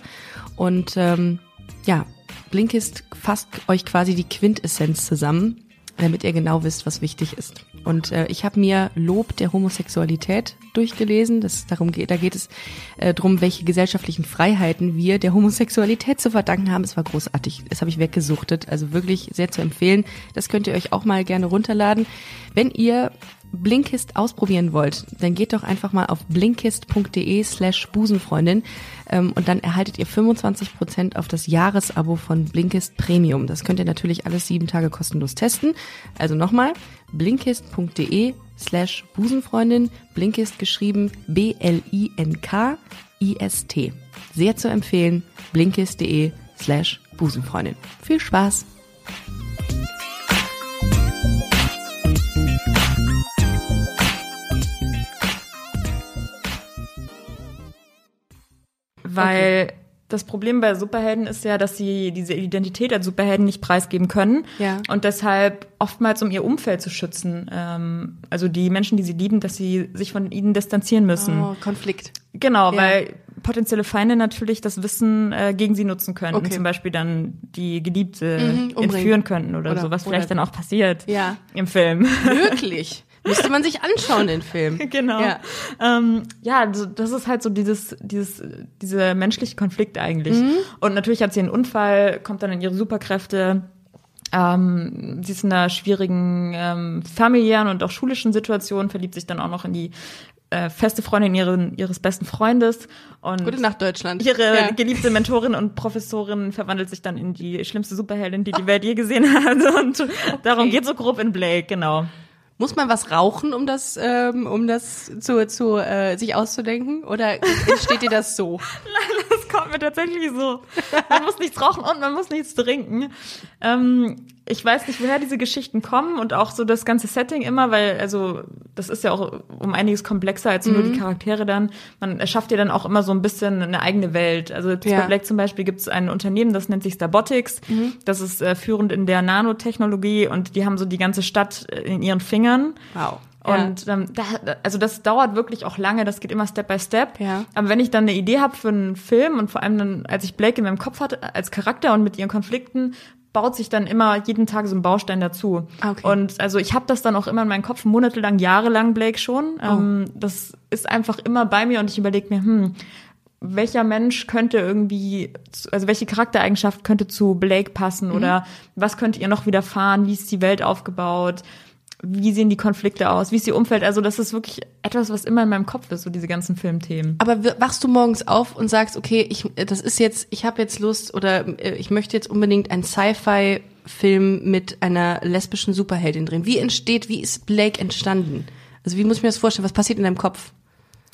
Und ähm, ja, Blinkist fasst euch quasi die Quintessenz zusammen damit ihr genau wisst, was wichtig ist. Und äh, ich habe mir Lob der Homosexualität durchgelesen. Das darum geht, da geht es äh, darum, welche gesellschaftlichen Freiheiten wir der Homosexualität zu verdanken haben. Es war großartig. Das habe ich weggesuchtet. Also wirklich sehr zu empfehlen. Das könnt ihr euch auch mal gerne runterladen. Wenn ihr Blinkist ausprobieren wollt, dann geht doch einfach mal auf blinkist.de slash Busenfreundin ähm, und dann erhaltet ihr 25% auf das Jahresabo von Blinkist Premium. Das könnt ihr natürlich alles sieben Tage kostenlos testen. Also nochmal, blinkist.de slash Busenfreundin, Blinkist geschrieben B-L-I-N-K-I-S-T. Sehr zu empfehlen, blinkist.de slash Busenfreundin. Viel Spaß! Weil okay. das Problem bei Superhelden ist ja, dass sie diese Identität als Superhelden nicht preisgeben können. Ja. Und deshalb oftmals, um ihr Umfeld zu schützen, ähm, also die Menschen, die sie lieben, dass sie sich von ihnen distanzieren müssen. Oh, Konflikt. Genau, ja. weil potenzielle Feinde natürlich das Wissen äh, gegen sie nutzen könnten. Okay. Zum Beispiel dann die Geliebte mhm, entführen könnten oder, oder so, was vielleicht dann auch passiert ja. im Film. *laughs* Wirklich? Müsste man sich anschauen, den Film. *laughs* genau. Ja, ähm, ja das ist halt so dieses, dieses, dieser menschliche Konflikt eigentlich. Mhm. Und natürlich hat sie einen Unfall, kommt dann in ihre Superkräfte. Ähm, sie ist in einer schwierigen ähm, familiären und auch schulischen Situation, verliebt sich dann auch noch in die äh, feste Freundin ihren, ihres besten Freundes. Und Gute Nacht, Deutschland. Ihre ja. geliebte Mentorin und Professorin verwandelt sich dann in die schlimmste Superheldin, die die *laughs* Welt je gesehen hat. Und okay. darum geht so grob in Blake, genau. Muss man was rauchen, um das, ähm, um das zu, zu äh, sich auszudenken? Oder entsteht dir das so? *laughs* Nein, das kommt mir tatsächlich so. Man muss nichts rauchen und man muss nichts trinken. Ähm, ich weiß nicht, woher diese Geschichten kommen und auch so das ganze Setting immer, weil, also, das ist ja auch um einiges komplexer als nur die mhm. Charaktere dann. Man erschafft ja dann auch immer so ein bisschen eine eigene Welt. Also ja. bei Black zum Beispiel gibt es ein Unternehmen, das nennt sich Starbotics. Mhm. Das ist äh, führend in der Nanotechnologie und die haben so die ganze Stadt äh, in ihren Fingern. Wow. Und ähm, da, also das dauert wirklich auch lange, das geht immer Step by Step. Ja. Aber wenn ich dann eine Idee habe für einen Film und vor allem dann, als ich Blake in meinem Kopf hatte als Charakter und mit ihren Konflikten, baut sich dann immer jeden Tag so ein Baustein dazu. Ah, okay. Und also ich habe das dann auch immer in meinem Kopf, monatelang, jahrelang Blake schon. Oh. Ähm, das ist einfach immer bei mir und ich überlege mir, hm, welcher Mensch könnte irgendwie, also welche Charaktereigenschaft könnte zu Blake passen mhm. oder was könnte ihr noch widerfahren, wie ist die Welt aufgebaut, wie sehen die Konflikte aus, wie ist ihr Umfeld. Also das ist wirklich etwas, was immer in meinem Kopf ist, so diese ganzen Filmthemen. Aber wachst du morgens auf und sagst, okay, ich, das ist jetzt, ich habe jetzt Lust oder äh, ich möchte jetzt unbedingt ein Sci-Fi Film mit einer lesbischen Superheldin drehen. Wie entsteht, wie ist Blake entstanden? Also wie muss ich mir das vorstellen? Was passiert in deinem Kopf?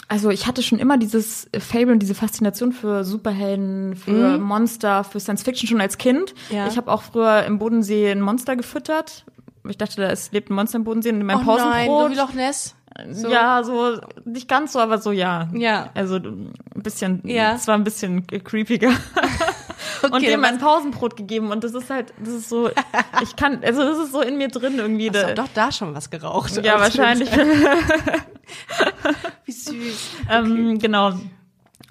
Also ich hatte schon immer dieses Fable und diese Faszination für Superhelden, für mhm. Monster, für Science Fiction schon als Kind. Ja. Ich habe auch früher im Bodensee ein Monster gefüttert, ich dachte, es lebt ein Monster im Bodensee und in meinem oh Pausenbrot. Nein, so wie Loch Ness. So. Ja, so nicht ganz so, aber so ja. Ja. Also ein bisschen, ja. es war ein bisschen creepiger. *laughs* okay, und dem ein Pausenbrot gegeben und das ist halt, das ist so, *laughs* ich kann, also das ist so in mir drin irgendwie. Hast du doch da schon was geraucht. Ja, *laughs* wahrscheinlich. wie süß. Ähm, okay. Ähm, genau.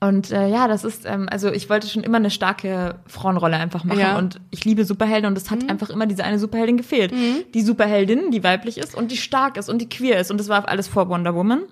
Und äh, ja, das ist, ähm, also ich wollte schon immer eine starke Frauenrolle einfach machen. Ja. Und ich liebe Superhelden und es hat mhm. einfach immer diese eine Superheldin gefehlt. Mhm. Die Superheldin, die weiblich ist und die stark ist und die queer ist. Und das war alles vor Wonder Woman.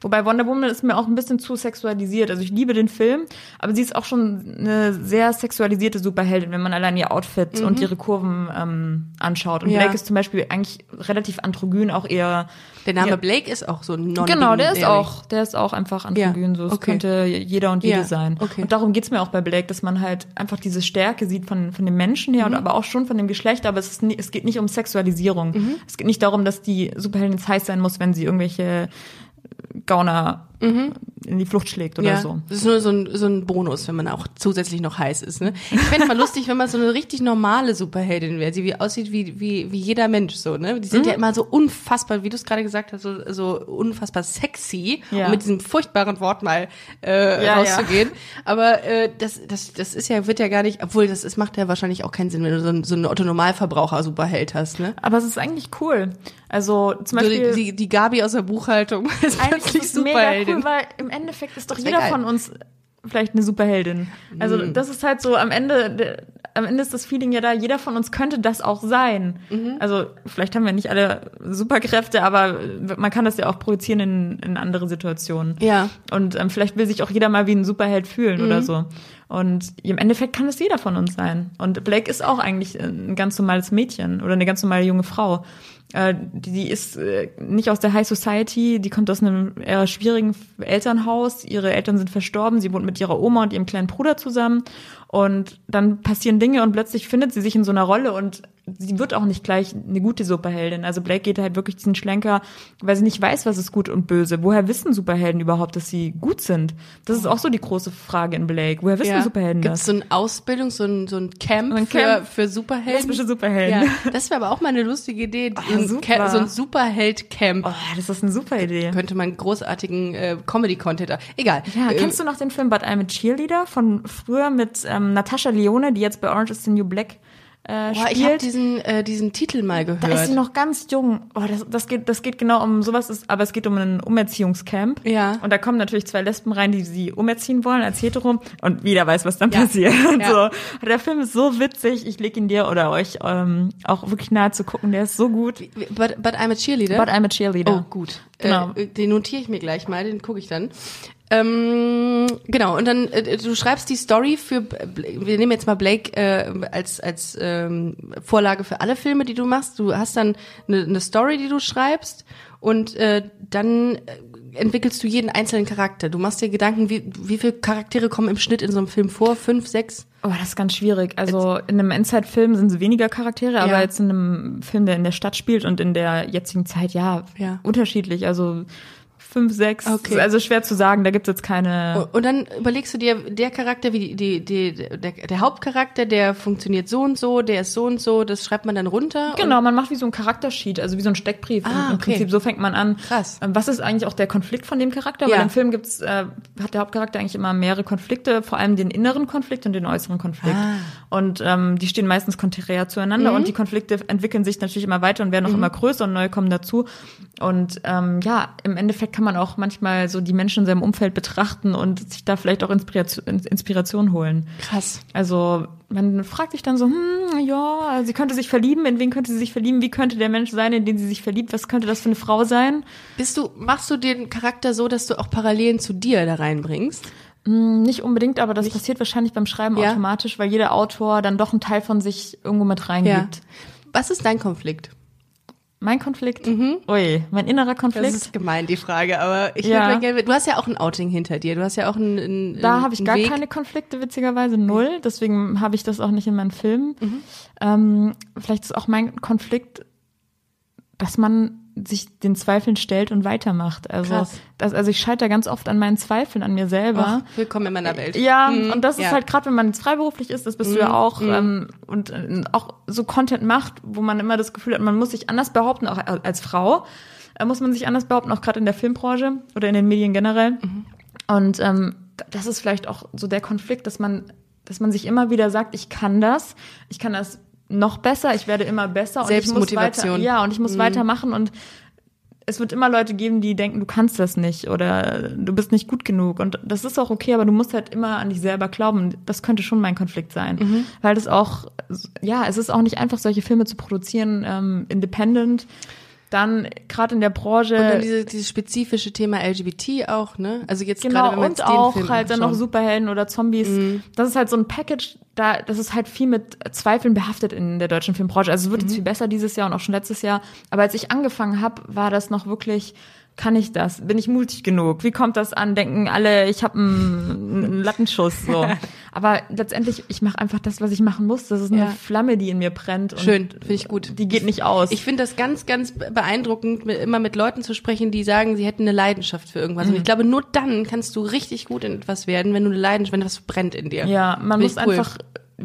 Wobei Wonder Woman ist mir auch ein bisschen zu sexualisiert. Also ich liebe den Film, aber sie ist auch schon eine sehr sexualisierte Superheldin, wenn man allein ihr Outfit mhm. und ihre Kurven ähm, anschaut. Und ja. Blake ist zum Beispiel eigentlich relativ androgyn, auch eher. Der Name ja, Blake ist auch so non Genau, der ist auch, der ist auch einfach androgyn. Ja. So, es okay. könnte jeder und jede ja. sein. Okay. Und darum geht's mir auch bei Blake, dass man halt einfach diese Stärke sieht von, von dem Menschen her mhm. und aber auch schon von dem Geschlecht, aber es, ist nie, es geht nicht um Sexualisierung. Mhm. Es geht nicht darum, dass die Superheldin heiß sein muss, wenn sie irgendwelche Gauner mhm. in die Flucht schlägt oder ja, so. Das ist nur so ein, so ein Bonus, wenn man auch zusätzlich noch heiß ist. Ne? Ich fände mal *laughs* lustig, wenn man so eine richtig normale Superheldin wäre, die wie aussieht wie, wie, wie jeder Mensch so. Ne? Die sind Mhm. ja immer so unfassbar, wie du es gerade gesagt hast, so, so unfassbar sexy, Ja. um mit diesem furchtbaren Wort mal äh, Ja, rauszugehen. Aber äh, das, das, das ist ja, wird ja gar nicht, obwohl das, das macht ja wahrscheinlich auch keinen Sinn, wenn du so einen, so einen Otto-Normalverbraucher-Superheld hast. Ne? Aber es ist eigentlich cool. Also zum So Beispiel. die, die, die Gabi aus der Buchhaltung *laughs* ist Eigentlich ist es mega Superheldin. Cool, weil im Endeffekt ist doch jeder geil. von uns vielleicht eine Superheldin. Also Mhm. das ist halt so am Ende, am Ende ist das Feeling ja da, jeder von uns könnte das auch sein. Mhm. Also vielleicht haben wir nicht alle Superkräfte, aber man kann das ja auch projizieren in, in andere Situationen. Ja. Und ähm, vielleicht will sich auch jeder mal wie ein Superheld fühlen oder Mhm. so. Und im Endeffekt kann es jeder von uns sein. Und Blake ist auch eigentlich ein ganz normales Mädchen oder eine ganz normale junge Frau. Äh, die, ist äh, nicht aus der High Society, die kommt aus einem eher schwierigen Elternhaus. Ihre Eltern sind verstorben, sie wohnt mit ihrer Oma und ihrem kleinen Bruder zusammen. Und dann passieren Dinge und plötzlich findet sie sich in so einer Rolle und sie wird auch nicht gleich eine gute Superheldin. Also Blake geht halt wirklich diesen Schlenker, weil sie nicht weiß, was ist gut und böse. Woher wissen Superhelden überhaupt, dass sie gut sind? Das ist auch so die große Frage in Blake. Woher wissen Superhelden Gibt das? es so eine Ausbildung, so ein, so ein Camp, So ein für, Camp. für Superhelden? Lesbische Superhelden. Ja, das wäre aber auch mal eine lustige Idee. so, ein super. Ca- so ein Superheld-Camp. Oh, das ist eine super Idee. Könnte man großartigen äh, Comedy-Content. Egal. Ja, Ähm, kennst du noch den Film But I'm a Cheerleader von früher mit ähm, Natascha Leone, die jetzt bei Orange is the New Black äh, Boah, ich habe spielt? diesen, äh, diesen Titel mal gehört. da ist sie noch ganz jung. Oh, das, das, geht, das geht genau um sowas, ist, aber es geht um ein Umerziehungscamp. Ja. Und da kommen natürlich zwei Lesben rein, die sie umerziehen wollen als hetero. Und jeder weiß, was dann Ja. passiert. Ja. *laughs* so. Der Film ist so witzig. Ich leg ihn dir oder euch ähm, auch wirklich nahe zu gucken. Der ist so gut. But, but I'm a Cheerleader. But I'm a Cheerleader. Oh, gut. Genau. Äh, den notiere ich mir gleich mal, den gucke ich dann. Ähm, genau, und dann, äh, du schreibst die Story für, wir nehmen jetzt mal Blake äh, als, als ähm, Vorlage für alle Filme, die du machst. Du hast dann eine, eine Story, die du schreibst und äh, dann äh, entwickelst du jeden einzelnen Charakter. Du machst dir Gedanken, wie, wie viele Charaktere kommen im Schnitt in so einem Film vor? Fünf, sechs? Oh, das ist ganz schwierig. Also in einem Endzeit-Film sind es weniger Charaktere, aber Ja. jetzt in einem Film, der in der Stadt spielt und in der jetzigen Zeit, ja, Ja. unterschiedlich. Also fünf, sechs. Okay. Also schwer zu sagen, da gibt's jetzt keine. Und dann überlegst du dir, der Charakter, wie die, die, die, der, der Hauptcharakter, der funktioniert so und so, der ist so und so, das schreibt man dann runter. Genau, man macht wie so ein Charaktersheet, also wie so ein Steckbrief. Ah, Im, okay. Prinzip, so fängt man an. Krass. Ähm, Was ist eigentlich auch der Konflikt von dem Charakter? Ja. Weil im Film gibt's, äh, hat der Hauptcharakter eigentlich immer mehrere Konflikte, vor allem den inneren Konflikt und den äußeren Konflikt. Ah. Und ähm, die stehen meistens konträr zueinander Mhm. und die Konflikte entwickeln sich natürlich immer weiter und werden auch immer größer und neue kommen dazu. Und ähm, ja, im Endeffekt kann man auch manchmal so die Menschen in seinem Umfeld betrachten und sich da vielleicht auch Inspiration, Inspiration holen. Krass. Also man fragt sich dann so, hm, ja, sie könnte sich verlieben, in wen könnte sie sich verlieben, wie könnte der Mensch sein, in den sie sich verliebt, was könnte das für eine Frau sein? Bist du, machst du den Charakter so, dass du auch Parallelen zu dir da reinbringst? Hm, nicht unbedingt, aber das passiert wahrscheinlich beim Schreiben Ja. automatisch, weil jeder Autor dann doch einen Teil von sich irgendwo mit reingibt. Was ist dein Konflikt? Mein Konflikt? Ui, mein innerer Mhm. Das Konflikt? ist gemein, die Frage, aber ich Ja. gerne, du hast ja auch ein Outing hinter dir, du hast ja auch einen, einen Da habe ich gar Weg. keine Konflikte, witzigerweise null. Deswegen habe ich das auch nicht in meinen Filmen. Mhm. Ähm, vielleicht ist auch mein Konflikt, dass man sich den Zweifeln stellt und weitermacht. Also, Krass. das, also ich scheitere ganz oft an meinen Zweifeln an mir selber. Ach, willkommen in meiner Welt. Ja, Mhm, und das ja. ist halt gerade, wenn man jetzt freiberuflich ist, das bist du ja auch, ähm, und äh, auch so Content macht, wo man immer das Gefühl hat, man muss sich anders behaupten, auch als Frau, äh, muss man sich anders behaupten, auch gerade in der Filmbranche oder in den Medien generell. Und ähm, das ist vielleicht auch so der Konflikt, dass man, dass man sich immer wieder sagt, ich kann das, ich kann das noch besser, ich werde immer besser und ich muss Selbstmotivation. weiter, ja, und ich muss weitermachen und es wird immer Leute geben, die denken, du kannst das nicht oder du bist nicht gut genug. Und das ist auch okay, aber du musst halt immer an dich selber glauben. Das könnte schon mein Konflikt sein. Weil das auch, ja, es ist auch nicht einfach, solche Filme zu produzieren, ähm, independent. Dann gerade in der Branche. Und dann diese, dieses spezifische Thema LGBT auch, ne? Also jetzt Genau, gerade, wenn und auch Film halt dann noch. Superhelden oder Zombies. Das ist halt so ein Package, da, das ist halt viel mit Zweifeln behaftet in der deutschen Filmbranche. Also es wird jetzt viel besser dieses Jahr und auch schon letztes Jahr. Aber als ich angefangen habe, war das noch wirklich, kann ich das? Bin ich mutig genug? Wie kommt das an? Denken alle, ich habe einen, einen Lattenschuss. So. *laughs* Aber letztendlich, ich mache einfach das, was ich machen muss. Das ist eine Ja. Flamme, die in mir brennt. Schön, finde ich gut. Die geht nicht aus. Ich finde das ganz, ganz beeindruckend, immer mit Leuten zu sprechen, die sagen, sie hätten eine Leidenschaft für irgendwas. Mhm. Und ich glaube, nur dann kannst du richtig gut in etwas werden, wenn du eine Leidenschaft, wenn was brennt in dir. ja, man muss cool. einfach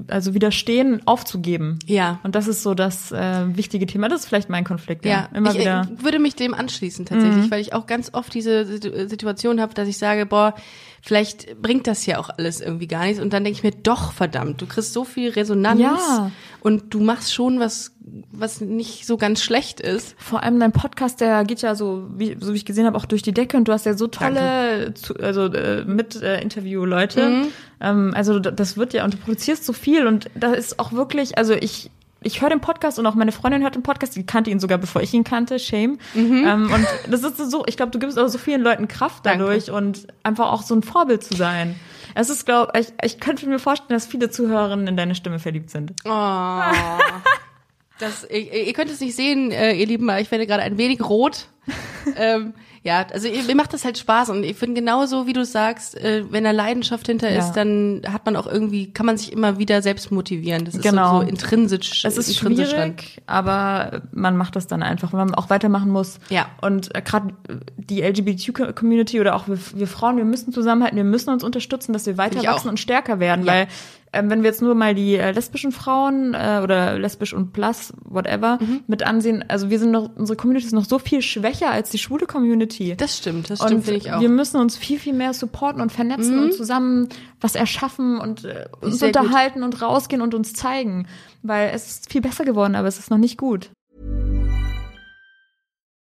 also widerstehen, aufzugeben. Ja. Und das ist so das äh, wichtige Thema. Das ist vielleicht mein Konflikt. Ja, Ja, immer ich wieder. äh, würde mich dem anschließen tatsächlich, Mhm. weil ich auch ganz oft diese Situ- Situation habe, dass ich sage, boah, vielleicht bringt das ja auch alles irgendwie gar nichts. Und dann denke ich mir, doch, verdammt, du kriegst so viel Resonanz Ja. und du machst schon was, was nicht so ganz schlecht ist. Vor allem dein Podcast, der geht ja so, wie, so wie ich gesehen habe, auch durch die Decke und du hast ja so tolle zu, also äh, mit äh, Interview-Leute. Mhm. Ähm, also das wird ja und du produzierst so viel und da ist auch wirklich, also ich ich höre den Podcast und auch meine Freundin hört den Podcast, die kannte ihn sogar bevor ich ihn kannte, shame. Mhm. Ähm, und das ist so, ich glaube, du gibst auch so vielen Leuten Kraft Danke. dadurch und einfach auch so ein Vorbild zu sein. Es ist, glaube ich, ich könnte mir vorstellen, dass viele Zuhörerinnen in deine Stimme verliebt sind. Oh. *laughs* Das, ihr, ihr könnt es nicht sehen, äh, ihr Lieben, aber ich werde gerade ein wenig rot. Ähm, ja, also mir macht das halt Spaß und ich finde genauso, wie du sagst, äh, wenn da Leidenschaft hinter Ja. ist, dann hat man auch irgendwie, kann man sich immer wieder selbst motivieren. Das ist Genau. so, so intrinsisch. Es ist intrinsisch schwierig, aber man macht das dann einfach, weil man auch weitermachen muss. Ja. Und äh, gerade die LGBTQ-Community oder auch wir, wir Frauen, wir müssen zusammenhalten, wir müssen uns unterstützen, dass wir weiter wachsen und stärker werden, Ja. weil ähm, wenn wir jetzt nur mal die äh, lesbischen Frauen äh, oder lesbisch und plus, whatever, Mhm. mit ansehen, also wir sind noch, unsere Community ist noch so viel schwächer als die schwule Community. Das stimmt, das stimmt, finde ich auch. Mhm. wir müssen uns viel, viel mehr supporten und vernetzen und zusammen was erschaffen und äh, uns Sehr gut. unterhalten und rausgehen und uns zeigen. Weil es ist viel besser geworden, aber es ist noch nicht gut.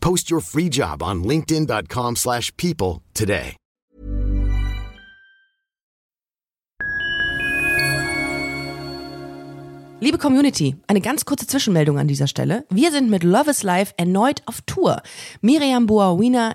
Post your free job on linkedin.com/people slash people today. Liebe Community, eine ganz kurze Zwischenmeldung an dieser Stelle. Wir sind mit Love is Life erneut auf Tour. Miriam Boawina,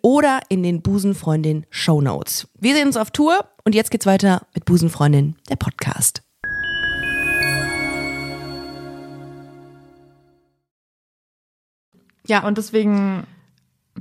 oder in den Busenfreundin Show Notes. Wir sehen uns auf Tour und jetzt geht's weiter mit Busenfreundin, der Podcast. Ja, Und deswegen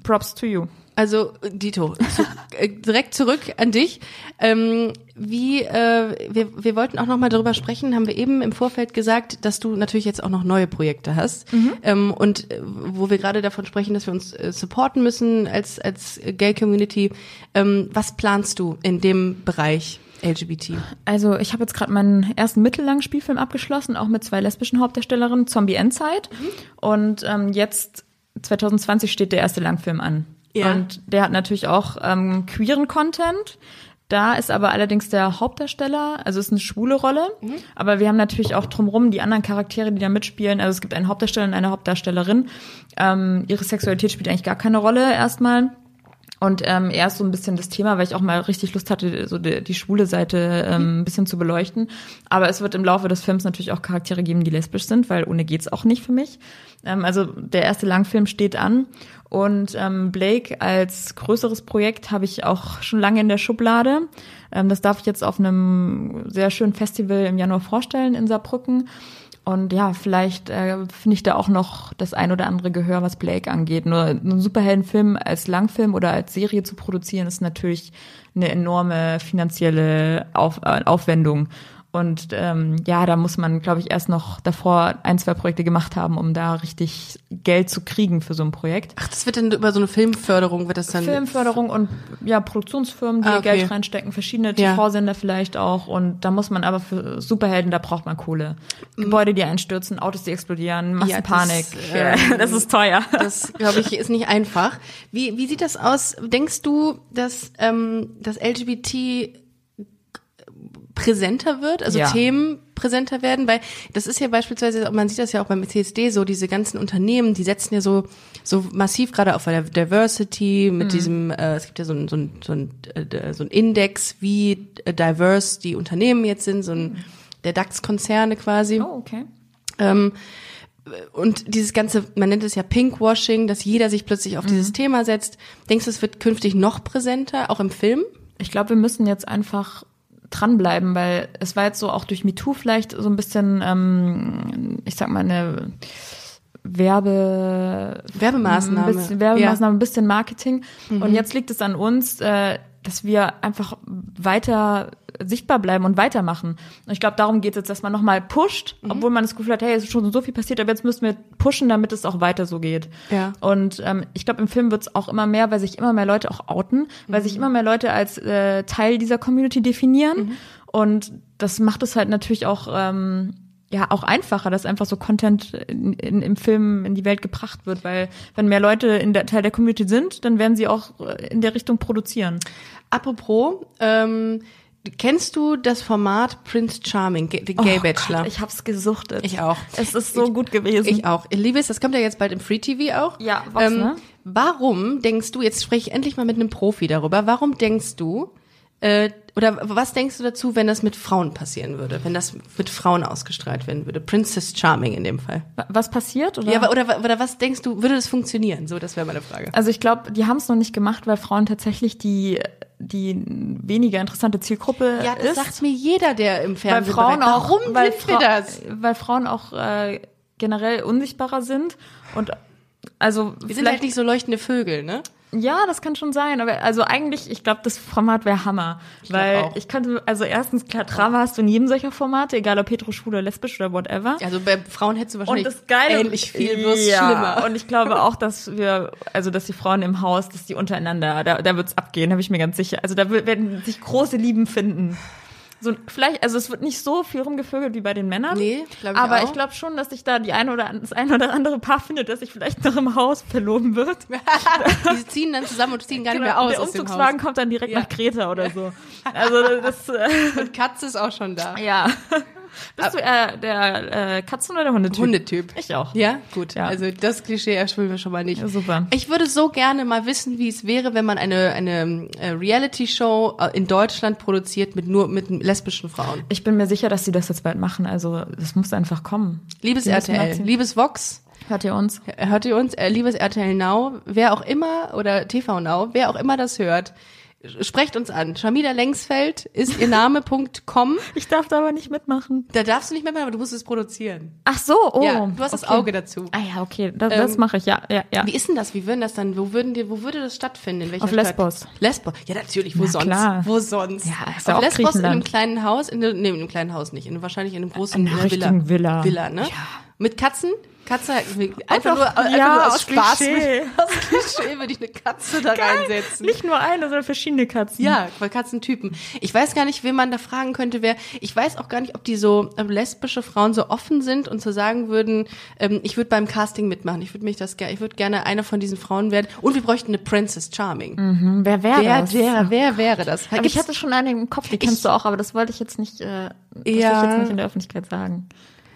Props to you. Also Dito, zu, äh, direkt zurück an dich. Ähm, wie äh, wir, wir wollten auch noch mal darüber sprechen, haben wir eben im Vorfeld gesagt, dass du natürlich jetzt auch noch neue Projekte hast ähm, und äh, wo wir gerade davon sprechen, dass wir uns äh, supporten müssen als als Gay Community. Ähm, was planst du in dem Bereich LGBT? Also ich habe jetzt gerade meinen ersten mittellangen Spielfilm abgeschlossen, auch mit zwei lesbischen Hauptdarstellerinnen, Zombie Endzeit. Und ähm, jetzt 2020 steht der erste Langfilm an. Ja. Und der hat natürlich auch ähm, queeren Content. Da ist aber allerdings der Hauptdarsteller, also ist eine schwule Rolle, aber wir haben natürlich auch drumrum die anderen Charaktere, die da mitspielen. Also es gibt einen Hauptdarsteller und eine Hauptdarstellerin. Ähm, ihre Sexualität spielt eigentlich gar keine Rolle erstmal. Und ähm, erst so ein bisschen das Thema, weil ich auch mal richtig Lust hatte, so die, die schwule Seite ähm, ein bisschen zu beleuchten. Aber es wird im Laufe des Films natürlich auch Charaktere geben, die lesbisch sind, weil ohne geht's auch nicht für mich. Ähm, also der erste Langfilm steht an. Und ähm, Blake als größeres Projekt habe ich auch schon lange in der Schublade. Ähm, das darf ich jetzt auf einem sehr schönen Festival im Januar vorstellen in Saarbrücken. Und ja, vielleicht äh, finde ich da auch noch das ein oder andere Gehör, was Blake angeht. Nur einen Superheldenfilm als Langfilm oder als Serie zu produzieren, ist natürlich eine enorme finanzielle Auf äh, Aufwendung. Und ähm, ja, da muss man, glaube ich, erst noch davor ein, zwei Projekte gemacht haben, um da richtig Geld zu kriegen für so ein Projekt. Ach, das wird dann über so eine Filmförderung, wird das dann. Filmförderung und ja, Produktionsfirmen, die Ah, okay. Geld reinstecken, verschiedene Ja. TV-Sender vielleicht auch. Und da muss man aber für Superhelden, da braucht man Kohle. Gebäude, die einstürzen, Autos, die explodieren, Massenpanik. das, Ja, ähm, *laughs* das ist teuer. Das, glaube ich, ist nicht einfach. Wie, wie sieht das aus? Denkst du, dass ähm, das LGBT präsenter wird, also Ja. Themen präsenter werden? Weil das ist ja beispielsweise, man sieht das ja auch beim CSD, so diese ganzen Unternehmen, die setzen ja so so massiv gerade auf der Diversity mit diesem, äh, es gibt ja so ein, so ein, so ein, äh, so ein Index, wie äh, diverse die Unternehmen jetzt sind, so ein der DAX-Konzerne quasi. Oh, okay. Ähm, und dieses ganze, man nennt es ja Pinkwashing, dass jeder sich plötzlich auf dieses Thema setzt. Denkst du, es wird künftig noch präsenter, auch im Film? Ich glaube, wir müssen jetzt einfach dranbleiben, weil es war jetzt so auch durch MeToo vielleicht so ein bisschen, ähm, ich sag mal, eine Werbe Werbemaßnahme. ein bisschen Werbemaßnahme, ein bisschen Marketing. Und jetzt liegt es an uns, äh, dass wir einfach weiter sichtbar bleiben und weitermachen. Und ich glaube, darum geht es jetzt, dass man nochmal pusht, obwohl man das Gefühl hat, hey, es ist schon so viel passiert, aber jetzt müssen wir pushen, damit es auch weiter so geht. Ja. Und ähm, ich glaube, im Film wird es auch immer mehr, weil sich immer mehr Leute auch outen, weil sich immer mehr Leute als äh, Teil dieser Community definieren. Und das macht es halt natürlich auch ähm, ja auch einfacher, dass einfach so Content in, in, im Film in die Welt gebracht wird, weil wenn mehr Leute in der Teil der Community sind, dann werden sie auch äh, in der Richtung produzieren. Apropos, ähm, kennst du das Format Prince Charming, The Gay Oh Bachelor? Gott, ich hab's gesuchtet. Ich auch. Es ist so gut gewesen. Ich auch. Ich liebe es, das kommt ja jetzt bald im Free TV auch. Ja, Vox, ne? Warum denkst du, jetzt spreche ich endlich mal mit einem Profi darüber, warum denkst du, äh, oder was denkst du dazu, wenn das mit Frauen passieren würde, wenn das mit Frauen ausgestrahlt werden würde? Princess Charming in dem Fall. Was passiert? Oder? Ja, aber- oder, oder was denkst du, würde das funktionieren? So, das wäre meine Frage. Also ich glaube, die haben es noch nicht gemacht, weil Frauen tatsächlich die die weniger interessante Zielgruppe Ja, das ist. sagt mir jeder, der im weil Fernsehen Frauen berät. auch, Warum weil, sind wir das? weil Frauen auch äh, generell unsichtbarer sind und also Wir sind halt nicht so leuchtende Vögel, ne? Ja, das kann schon sein, aber also eigentlich, ich glaube, das Format wäre Hammer, glaub weil auch. ich könnte, also erstens klar, Drama hast du in jedem solcher Formate, egal ob hetero, schwul oder lesbisch oder whatever. Also bei Frauen hättest du wahrscheinlich Und das Geile, ähnlich viel, bloß ja, schlimmer. Und ich glaube auch, dass wir, also dass die Frauen im Haus, dass die untereinander, da, da wird's abgehen, da bin ich mir ganz sicher. Also da werden sich große Lieben finden. So vielleicht, also es wird nicht so viel rumgevögelt wie bei den Männern. Nee, glaub ich Aber auch. ich glaube schon, dass sich da die eine oder das eine oder andere Paar findet, das sich vielleicht noch im Haus verloben wird. *laughs* *laughs* Die ziehen dann zusammen und ziehen gar nicht Genau, mehr aus der aus Umzugswagen kommt dann direkt Ja. nach Kreta oder so. *laughs* Also das, äh, Und Katze ist auch schon da. ja. Bist du eher der äh, Katzen- oder der Hundetyp? Hundetyp. Ich auch. Ja, gut. Ja. Also das Klischee erfüllen wir schon mal nicht. Ja, super. Ich würde so gerne mal wissen, wie es wäre, wenn man eine, eine äh, Reality-Show äh, in Deutschland produziert mit nur mit lesbischen Frauen. Ich bin mir sicher, dass sie das jetzt bald machen. Also das muss einfach kommen. Liebes Die RTL, liebes Vox, Hört ihr uns? hört ihr uns? Äh, liebes RTL Now, wer auch immer, oder TV Now, wer auch immer das hört, sprecht uns an. Shamida Lengsfeld ist ihr Name.com. *laughs* Ich darf da aber nicht mitmachen. Da darfst du nicht mehr machen, aber du musst es produzieren. Ach so, oh. ja, du hast das okay. Auge dazu. Ah ja, okay, das, das mache ich, ja, ja, ja. Wie ist denn das? Wie würden das dann, wo würden die, wo würde das stattfinden? In welcher Auf Lesbos. Stadt? Lesbos. Ja, natürlich, wo Na sonst? klar. Wo sonst? Ja, ist ja Auf auch Lesbos in einem kleinen Haus, in, nee, in einem kleinen Haus nicht, in, wahrscheinlich in einem großen In einer richtigen Villa. Villa, ne? Ja. Mit Katzen? Katze, einfach nur, einfach ja, nur aus, Spaß. Klischee. Mit, *laughs* aus Klischee würde ich eine Katze da reinsetzen. Nicht nur eine, sondern verschiedene Katzen. Ja, weil Katzentypen. Ich weiß gar nicht, wen man da fragen könnte, wer. Ich weiß auch gar nicht, ob die so äh, lesbische Frauen so offen sind und so sagen würden, ähm, ich würde beim Casting mitmachen. Ich würde mich das gerne, ich würde gerne eine von diesen Frauen werden. Und wir bräuchten eine Princess Charming. Hm, wer wäre Wer, das? wer, wer wäre das? aber ich hatte schon eine im Kopf, die kennst du auch, aber das wollte ich jetzt nicht, äh, das will Ja. ich jetzt nicht in der Öffentlichkeit sagen.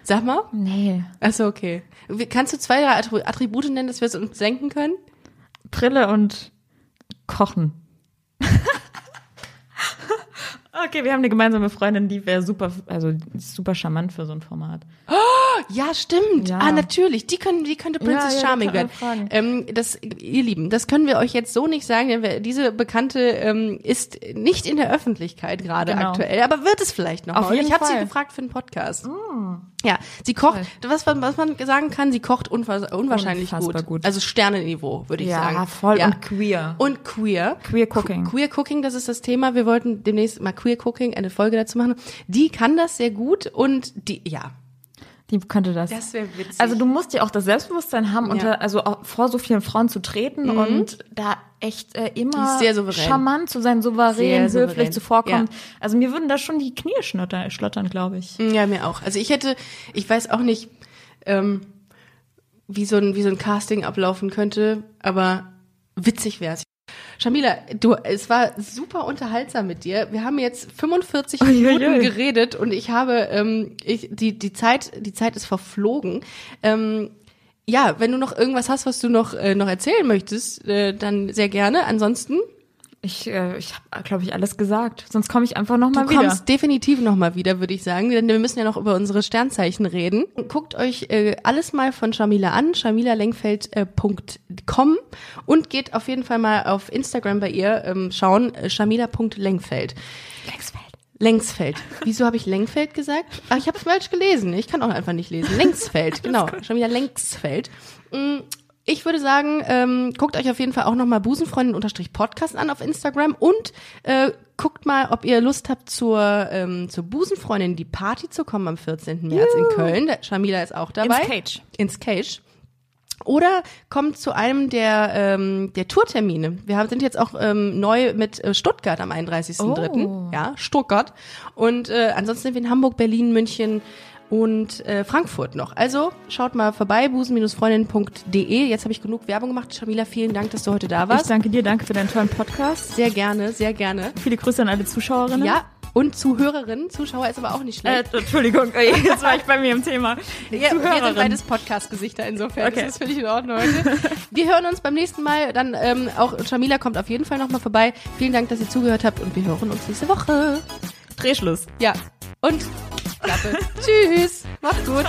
Sag mal. Nee. Achso, okay. Wie- Kannst du zwei, Attribute nennen, dass wir es uns denken können? Brille und Kochen. *laughs* okay, wir haben eine gemeinsame Freundin, die wäre super, also super charmant für so ein Format. Ja, stimmt. Ja. Ah, natürlich. Die können, die könnte Princess Ja, ja, Charming werden. Ähm, das, ihr Lieben, das können wir euch jetzt so nicht sagen, denn wir, diese Bekannte ähm, ist nicht in der Öffentlichkeit gerade Genau. aktuell, aber wird es vielleicht noch Auf mal. Jeden ich habe sie gefragt für einen Podcast. Ja, sie kocht, was, was man sagen kann, sie kocht unwahrscheinlich gut. gut. Also Sternenniveau, würde ich Ja, sagen. voll. Und queer. Und queer. Queer Cooking. Queer Cooking, das ist das Thema. Wir wollten demnächst mal Queer Cooking, eine Folge dazu machen. Die kann das sehr gut und die, ja. Die könnte das. Das wäre witzig. Also du musst ja auch das Selbstbewusstsein haben, Ja. unter, also vor so vielen Frauen zu treten und da echt äh, immer charmant zu sein, souverän, Sehr höflich zuvorkommen. Ja. Also mir würden da schon die Knie schlottern, schlottern glaube ich. Ja, mir auch. Also ich hätte, ich weiß auch nicht, ähm, wie so ein, wie so ein Casting ablaufen könnte, aber witzig wär's. Shamila, du, es war super unterhaltsam mit dir. Wir haben jetzt 45 Uiuiui. Minuten geredet und ich habe, ähm, ich, die, die Zeit, die Zeit ist verflogen. Ähm, ja, wenn du noch irgendwas hast, was du noch, äh, noch erzählen möchtest, äh, dann sehr gerne. Ansonsten, Ich, äh, ich habe, glaube ich, alles gesagt. Sonst komme ich einfach noch mal du wieder. kommst definitiv noch mal wieder, würde ich sagen, denn wir müssen ja noch über unsere Sternzeichen reden. Guckt euch äh, alles mal von Shamila an, shamilalengfeld.com und geht auf jeden Fall mal auf Instagram bei ihr ähm, schauen, äh, shamila.lengfeld. Längsfeld. Längsfeld. Wieso habe ich Lengfeld gesagt? Ach, ich habe es falsch gelesen. Ich kann auch einfach nicht lesen. Längsfeld, *laughs* genau. Shamila Längsfeld. Ich würde sagen, ähm, guckt euch auf jeden Fall auch nochmal Busenfreundin-Podcast an auf Instagram und äh, guckt mal, ob ihr Lust habt, zur, ähm, zur Busenfreundin die Party zu kommen am 14. März in Köln. Der Shamila ist auch dabei. Ins Cage. Ins Cage. Oder kommt zu einem der, ähm, der Tourtermine. Wir haben, sind jetzt auch ähm, neu mit äh, Stuttgart am 31.03. Oh. Ja, Stuttgart. Und äh, ansonsten sind wir in Hamburg, Berlin, München und äh, Frankfurt noch. Also schaut mal vorbei, busen-freundin.de. Jetzt habe ich genug Werbung gemacht. Shamila, vielen Dank, dass du heute da Ich warst. danke dir, danke für deinen tollen Podcast. Sehr gerne, sehr gerne. Viele Grüße an alle Zuschauerinnen. Ja, und Zuhörerinnen. Zuschauer ist aber auch nicht Äh, schlecht. Entschuldigung, ey, jetzt war ich bei mir im Thema. Ja, wir sind Zuhörerin. beides Podcast-Gesichter insofern. Okay. Das ist völlig in Ordnung heute. Wir hören uns beim nächsten Mal. Dann ähm, auch Shamila kommt auf jeden Fall nochmal vorbei. Vielen Dank, dass ihr zugehört habt und wir hören uns nächste Woche. Drehschluss. Ja. Und Klappe. Tschüss. Macht's gut.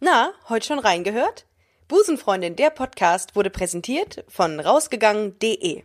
Na, heute schon reingehört? Busenfreundin, der Podcast wurde präsentiert von rausgegangen.de.